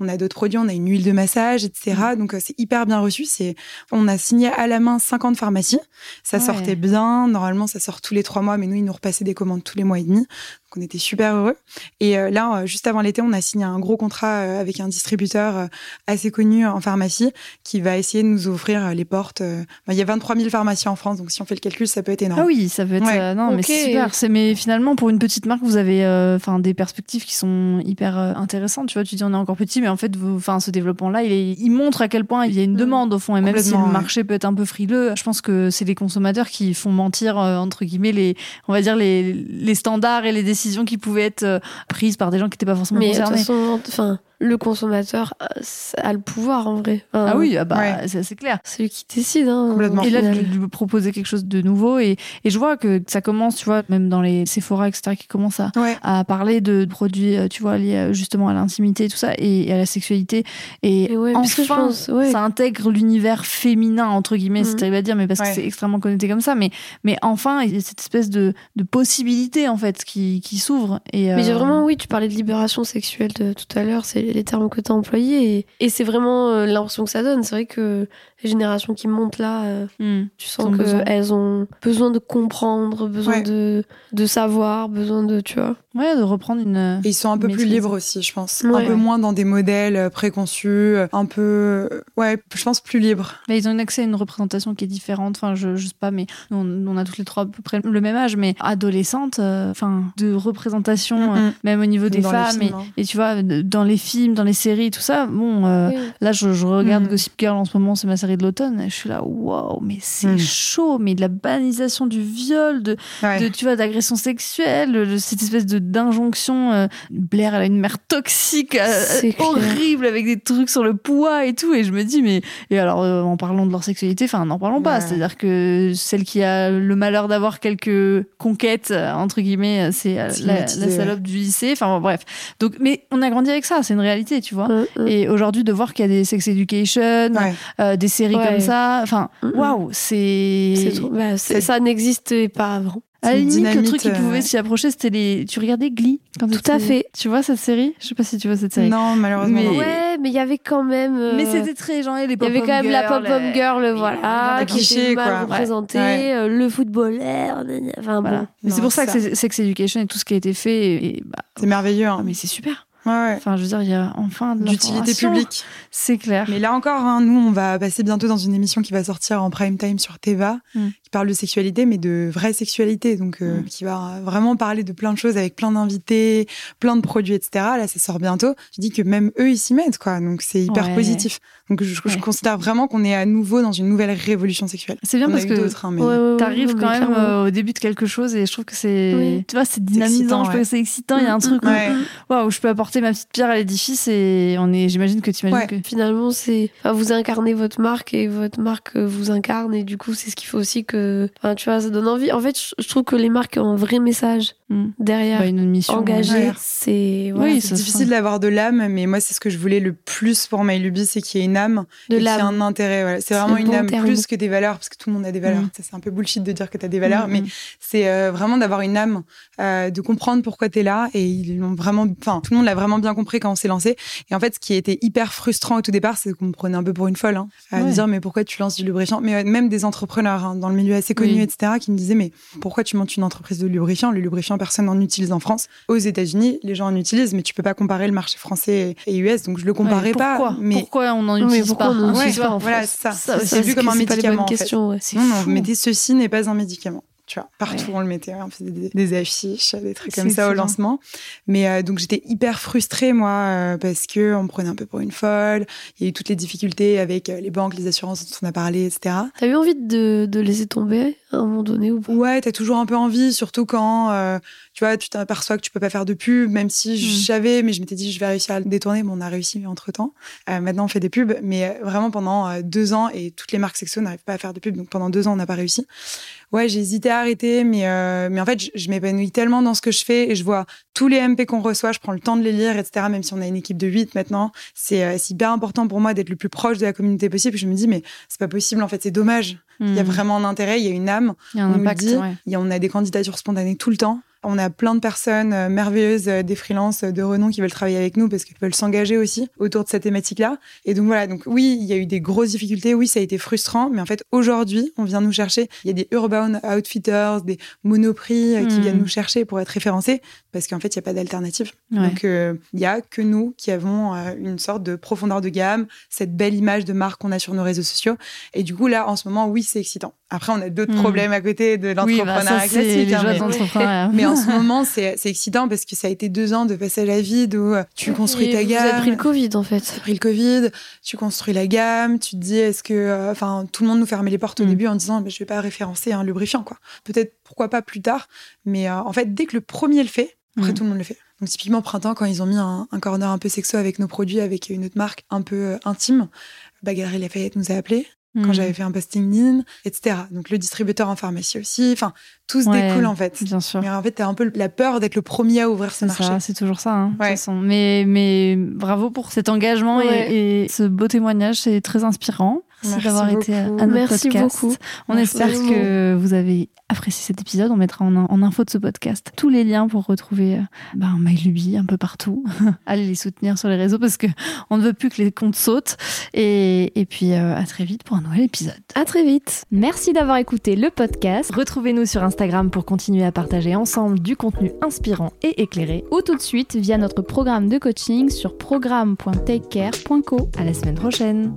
On a d'autres produits. On a une huile de massage, etc. Mm. Donc euh, c'est hyper bien reçu. C'est on a signé à la main 50 pharmacies. Ça Ouais. sortait bien. Normalement ça sort tous les trois mois, mais nous ils nous repassaient des commandes tous les mois et demi. Donc on était super heureux. Et euh, là, euh, juste avant l'été, on a signé un gros contrat euh, avec un distributeur euh, assez connu en pharmacie qui va essayer de nous ouvrir euh, les portes. Il y a 23 000 pharmacies en France, donc si on fait le calcul, ça peut être énorme. Ah oui, ça peut être. Ouais. euh, non, mais Ok. c'est super. C'est mais finalement pour une petite marque, vous avez euh, enfin des perspectives qui sont hyper euh, intéressantes. Tu vois, tu dis on est encore petit, mais en fait, vous- enfin ce développement-là, il, est- il montre à quel point il y a une Mm. demande au fond. Et même si le ouais. marché peut être un peu frileux, je pense que c'est les consommateurs qui font mentir euh, entre guillemets les, on va dire les les standards et les décisions qui pouvaient être euh, prises par des gens qui n'étaient pas forcément Mais de toute concernés. façon, enfin, le consommateur a le pouvoir en vrai. Enfin, Ah oui, ah bah Ouais. c'est clair. C'est lui qui décide. Hein, Complètement. Et là, de lui proposer quelque chose de nouveau. Et, et je vois que ça commence, tu vois, même dans les Sephora, etc., qui commencent à, Ouais. à parler de produits, euh, tu vois, liés euh, justement à l'intimité et tout ça, et, et à la sexualité. Et, Et ouais, je enfin, pense, ouais. ça intègre l'univers féminin, entre guillemets, c'est Mhm. terrible à dire, mais parce que c'est extrêmement connoté comme ça. Mais, mais enfin, il y a cette espèce de, de possibilité, en fait, qui, qui s'ouvre. Et, Mais euh, vraiment, oui, tu parlais de libération sexuelle de, tout à l'heure, c'est les termes que tu as employés. Et, et c'est vraiment euh, l'impression que ça donne. C'est vrai que les générations qui montent là, euh, hmm. tu sens qu'elles ont besoin de comprendre, besoin Ouais. de, de savoir, besoin de, tu vois. Ouais, de reprendre une. Et ils sont un peu plus libres aussi, je pense. Ouais. Un peu moins dans des modèles euh, préconçus, un peu, ouais, je pense plus libres. Mais ils ont une accès à une représentation qui est différente. Enfin, je, je sais pas, mais on, on a toutes les trois à peu près le même âge, mais adolescente, euh, enfin, de représentation, euh, même au niveau des Dans femmes. films, et, hein. et tu vois, dans les films, dans les séries, tout ça, bon, euh, Oui. là, je, je regarde Mhm. Gossip Girl en ce moment, c'est ma série de l'automne, et je suis là, waouh, mais c'est Mhm. chaud, mais de la banalisation du viol, de, Ouais. de tu vois d'agression sexuelle de cette espèce de d'injonction euh, Blair elle a une mère toxique euh, horrible avec des trucs sur le poids et tout et je me dis mais et alors euh, en parlant de leur sexualité enfin n'en parlons pas Ouais. c'est-à-dire que celle qui a le malheur d'avoir quelques conquêtes entre guillemets c'est la, salope du lycée enfin bon, bref donc mais on a grandi avec ça c'est une réalité tu vois Mm, mm. et aujourd'hui de voir qu'il y a des sex education Ouais. euh, des séries Ouais. comme ça enfin Mm, waouh c'est bah, ça n'existait pas avant. à la limite, le truc qui euh, pouvait s'y approcher, c'était les. Tu regardais Glee quand Tout à fait. Tu vois cette série? Je sais pas si tu vois cette série. Non, malheureusement. Mais- non. Ouais, mais il y avait quand même. euh, Mais c'était très genre les Il y avait quand même la pop-up girl, voilà, des qui était mal quoi. représentée, Ouais. euh, le footballeur, enfin Voilà. bon. Mais c'est pour ça, ça. que Sex Education et tout ce qui a été fait. Bah, C'est merveilleux. ah, Hein. mais c'est super. Ouais. Enfin, je veux dire, il y a enfin de D'utilité publique. C'est clair. Mais là encore, hein, nous, on va passer bientôt dans une émission qui va sortir en prime time sur Teva, Mm. qui parle de sexualité, mais de vraie sexualité, donc euh, Mm. qui va vraiment parler de plein de choses avec plein d'invités, plein de produits, etc. Là, ça sort bientôt. Je dis que même eux, ils s'y mettent, quoi. Donc c'est hyper Ouais. positif. Donc je, je Ouais. considère vraiment qu'on est à nouveau dans une nouvelle révolution sexuelle. C'est bien On parce que hein, mais Ouais, ouais, ouais, T'arrives quand même euh, au début de quelque chose et je trouve que c'est, Oui. tu vois, c'est dynamisant, excitant, je trouve ouais. que c'est excitant. Il y a un truc où, Ouais. waouh, je peux apporter ma petite pierre à l'édifice et on est, j'imagine que tu imagines Ouais. que. Finalement, c'est, enfin, vous incarnez votre marque et votre marque euh, vous incarne et du coup, c'est ce qui fait aussi que, enfin, tu vois, ça donne envie. En fait, je- trouve que les marques ont un vrai message derrière, Bah, une mission. engagé. ouais. C'est, voilà, Oui, c'est difficile d'avoir de l'âme, mais moi, c'est ce que je voulais le plus pour My Lubie, c'est qu'il y ait une âme de et l'âme. un intérêt. Voilà. C'est vraiment une bon âme terme. plus que des valeurs, parce que tout le monde a des valeurs. Mm. Ça, C'est un peu bullshit de dire que tu as des valeurs, Mm, mais mm. c'est euh, vraiment d'avoir une âme, euh, de comprendre pourquoi tu es là. Et ils l'ont vraiment, enfin, tout le monde l'a vraiment bien compris quand on s'est lancé. Et en fait, ce qui était hyper frustrant au tout départ, c'est qu'on me prenait un peu pour une folle, hein, à Ouais. dire, mais pourquoi tu lances du lubrifiant? Mais même des entrepreneurs hein, dans le milieu assez connu, Oui. etc., qui me disaient, mais pourquoi tu montes une entreprise de lubrifiant? Le lubrifiant, personne n'en utilise en France. Aux États-Unis, les gens en utilisent, mais tu peux pas comparer le marché français et US. Donc, je le comparais Ouais, pas. Mais Pourquoi on en Mais utilise pourquoi pas on en Ouais, pas en voilà, ça. Ça, C'est vu comme un médicament. en fait. ouais. Non, non, fou. mais ceci n'est pas un médicament. tu vois. Partout, Ouais. on le mettait. On faisait des, des affiches, des trucs comme ça au excellent. lancement. Mais euh, donc, j'étais hyper frustrée, moi, euh, parce que on me prenait un peu pour une folle. Il y a eu toutes les difficultés avec euh, les banques, les assurances dont on a parlé, etc. T'as eu envie de, de laisser tomber à un moment donné ou pas? Ouais, t'as toujours un peu envie, surtout quand euh, tu vois, tu t'aperçois que tu peux pas faire de pub, même si Mm. je savais, mais je m'étais dit je vais réussir à le détourner. Bon, on a réussi entre temps. maintenant, on fait des pubs, mais euh, vraiment pendant euh, deux ans et toutes les marques sexo n'arrivent pas à faire de pub, donc pendant deux ans, on n'a pas réussi. Ouais, j'ai hésité à arrêter, mais euh, mais en fait, je, je m'épanouis tellement dans ce que je fais et je vois tous les MP qu'on reçoit, je prends le temps de les lire, etc. Même si on a une équipe de 8 maintenant, c'est euh, hyper important pour moi d'être le plus proche de la communauté possible. Je me dis mais c'est pas possible, en fait, c'est dommage. Il y a Hmm. vraiment un intérêt, il y a une âme. Il y a un on impact. dit. ouais. Y a- on a des candidatures spontanées tout le temps. On a plein de personnes euh, merveilleuses, euh, des freelances euh, de renom qui veulent travailler avec nous parce qu'ils veulent s'engager aussi autour de cette thématique-là. Et donc voilà, donc oui, il y a eu des grosses difficultés, oui, ça a été frustrant, mais en fait aujourd'hui, on vient nous chercher. Il y a des urban outfitters, des monoprix euh, qui Mm. viennent nous chercher pour être référencés parce qu'en fait, il n'y a pas d'alternative. Ouais. Donc euh, il y a que nous qui avons euh, une sorte de profondeur de gamme, cette belle image de marque qu'on a sur nos réseaux sociaux. Et du coup là, en ce moment, oui, c'est excitant. Après, on a d'autres Mm. problèmes à côté de Oui, l'entrepreneuriat bah, ça, c'est classique. hein, mais- en ce moment, c'est excitant parce que ça a été deux ans de passage à vide où euh, tu construis Et ta Vous gamme. avez pris le Covid en fait. T'as pris le Covid, tu construis la gamme, tu te dis est-ce que, euh, enfin, tout le monde nous fermait les portes au Mm. début en disant bah, je vais pas référencer un lubrifiant quoi. Peut-être pourquoi pas plus tard, mais euh, en fait dès que le premier le fait, après Mm. tout le monde le fait. Donc typiquement printemps quand ils ont mis un, un corner un peu sexo avec nos produits avec une autre marque un peu euh, intime, Bagarre Lafayette nous a quand Hmm. j'avais fait un posting LinkedIn, etc. Donc le distributeur en pharmacie aussi, enfin tout se Ouais, découle en fait. Bien sûr. Mais en fait, t'as un peu la peur d'être le premier à ouvrir ce marché. c'est toujours ça. hein, de toute Ouais. façon. Mais, mais bravo pour cet engagement et- Ouais. et, ce beau témoignage, c'est très inspirant. Merci, d'avoir été à notre Merci podcast. beaucoup. On Merci espère que vous avez apprécié cet épisode. On mettra en, en info de ce podcast tous les liens pour retrouver euh, ben, MyLuby un peu partout. Allez les soutenir sur les réseaux parce que on ne veut plus que les comptes sautent. Et, et puis euh, à très vite pour un nouvel épisode. À très vite. Merci d'avoir écouté le podcast. Retrouvez-nous sur Instagram pour continuer à partager ensemble du contenu inspirant et éclairé ou tout de suite via notre programme de coaching sur programme.takecare.co. À la semaine prochaine.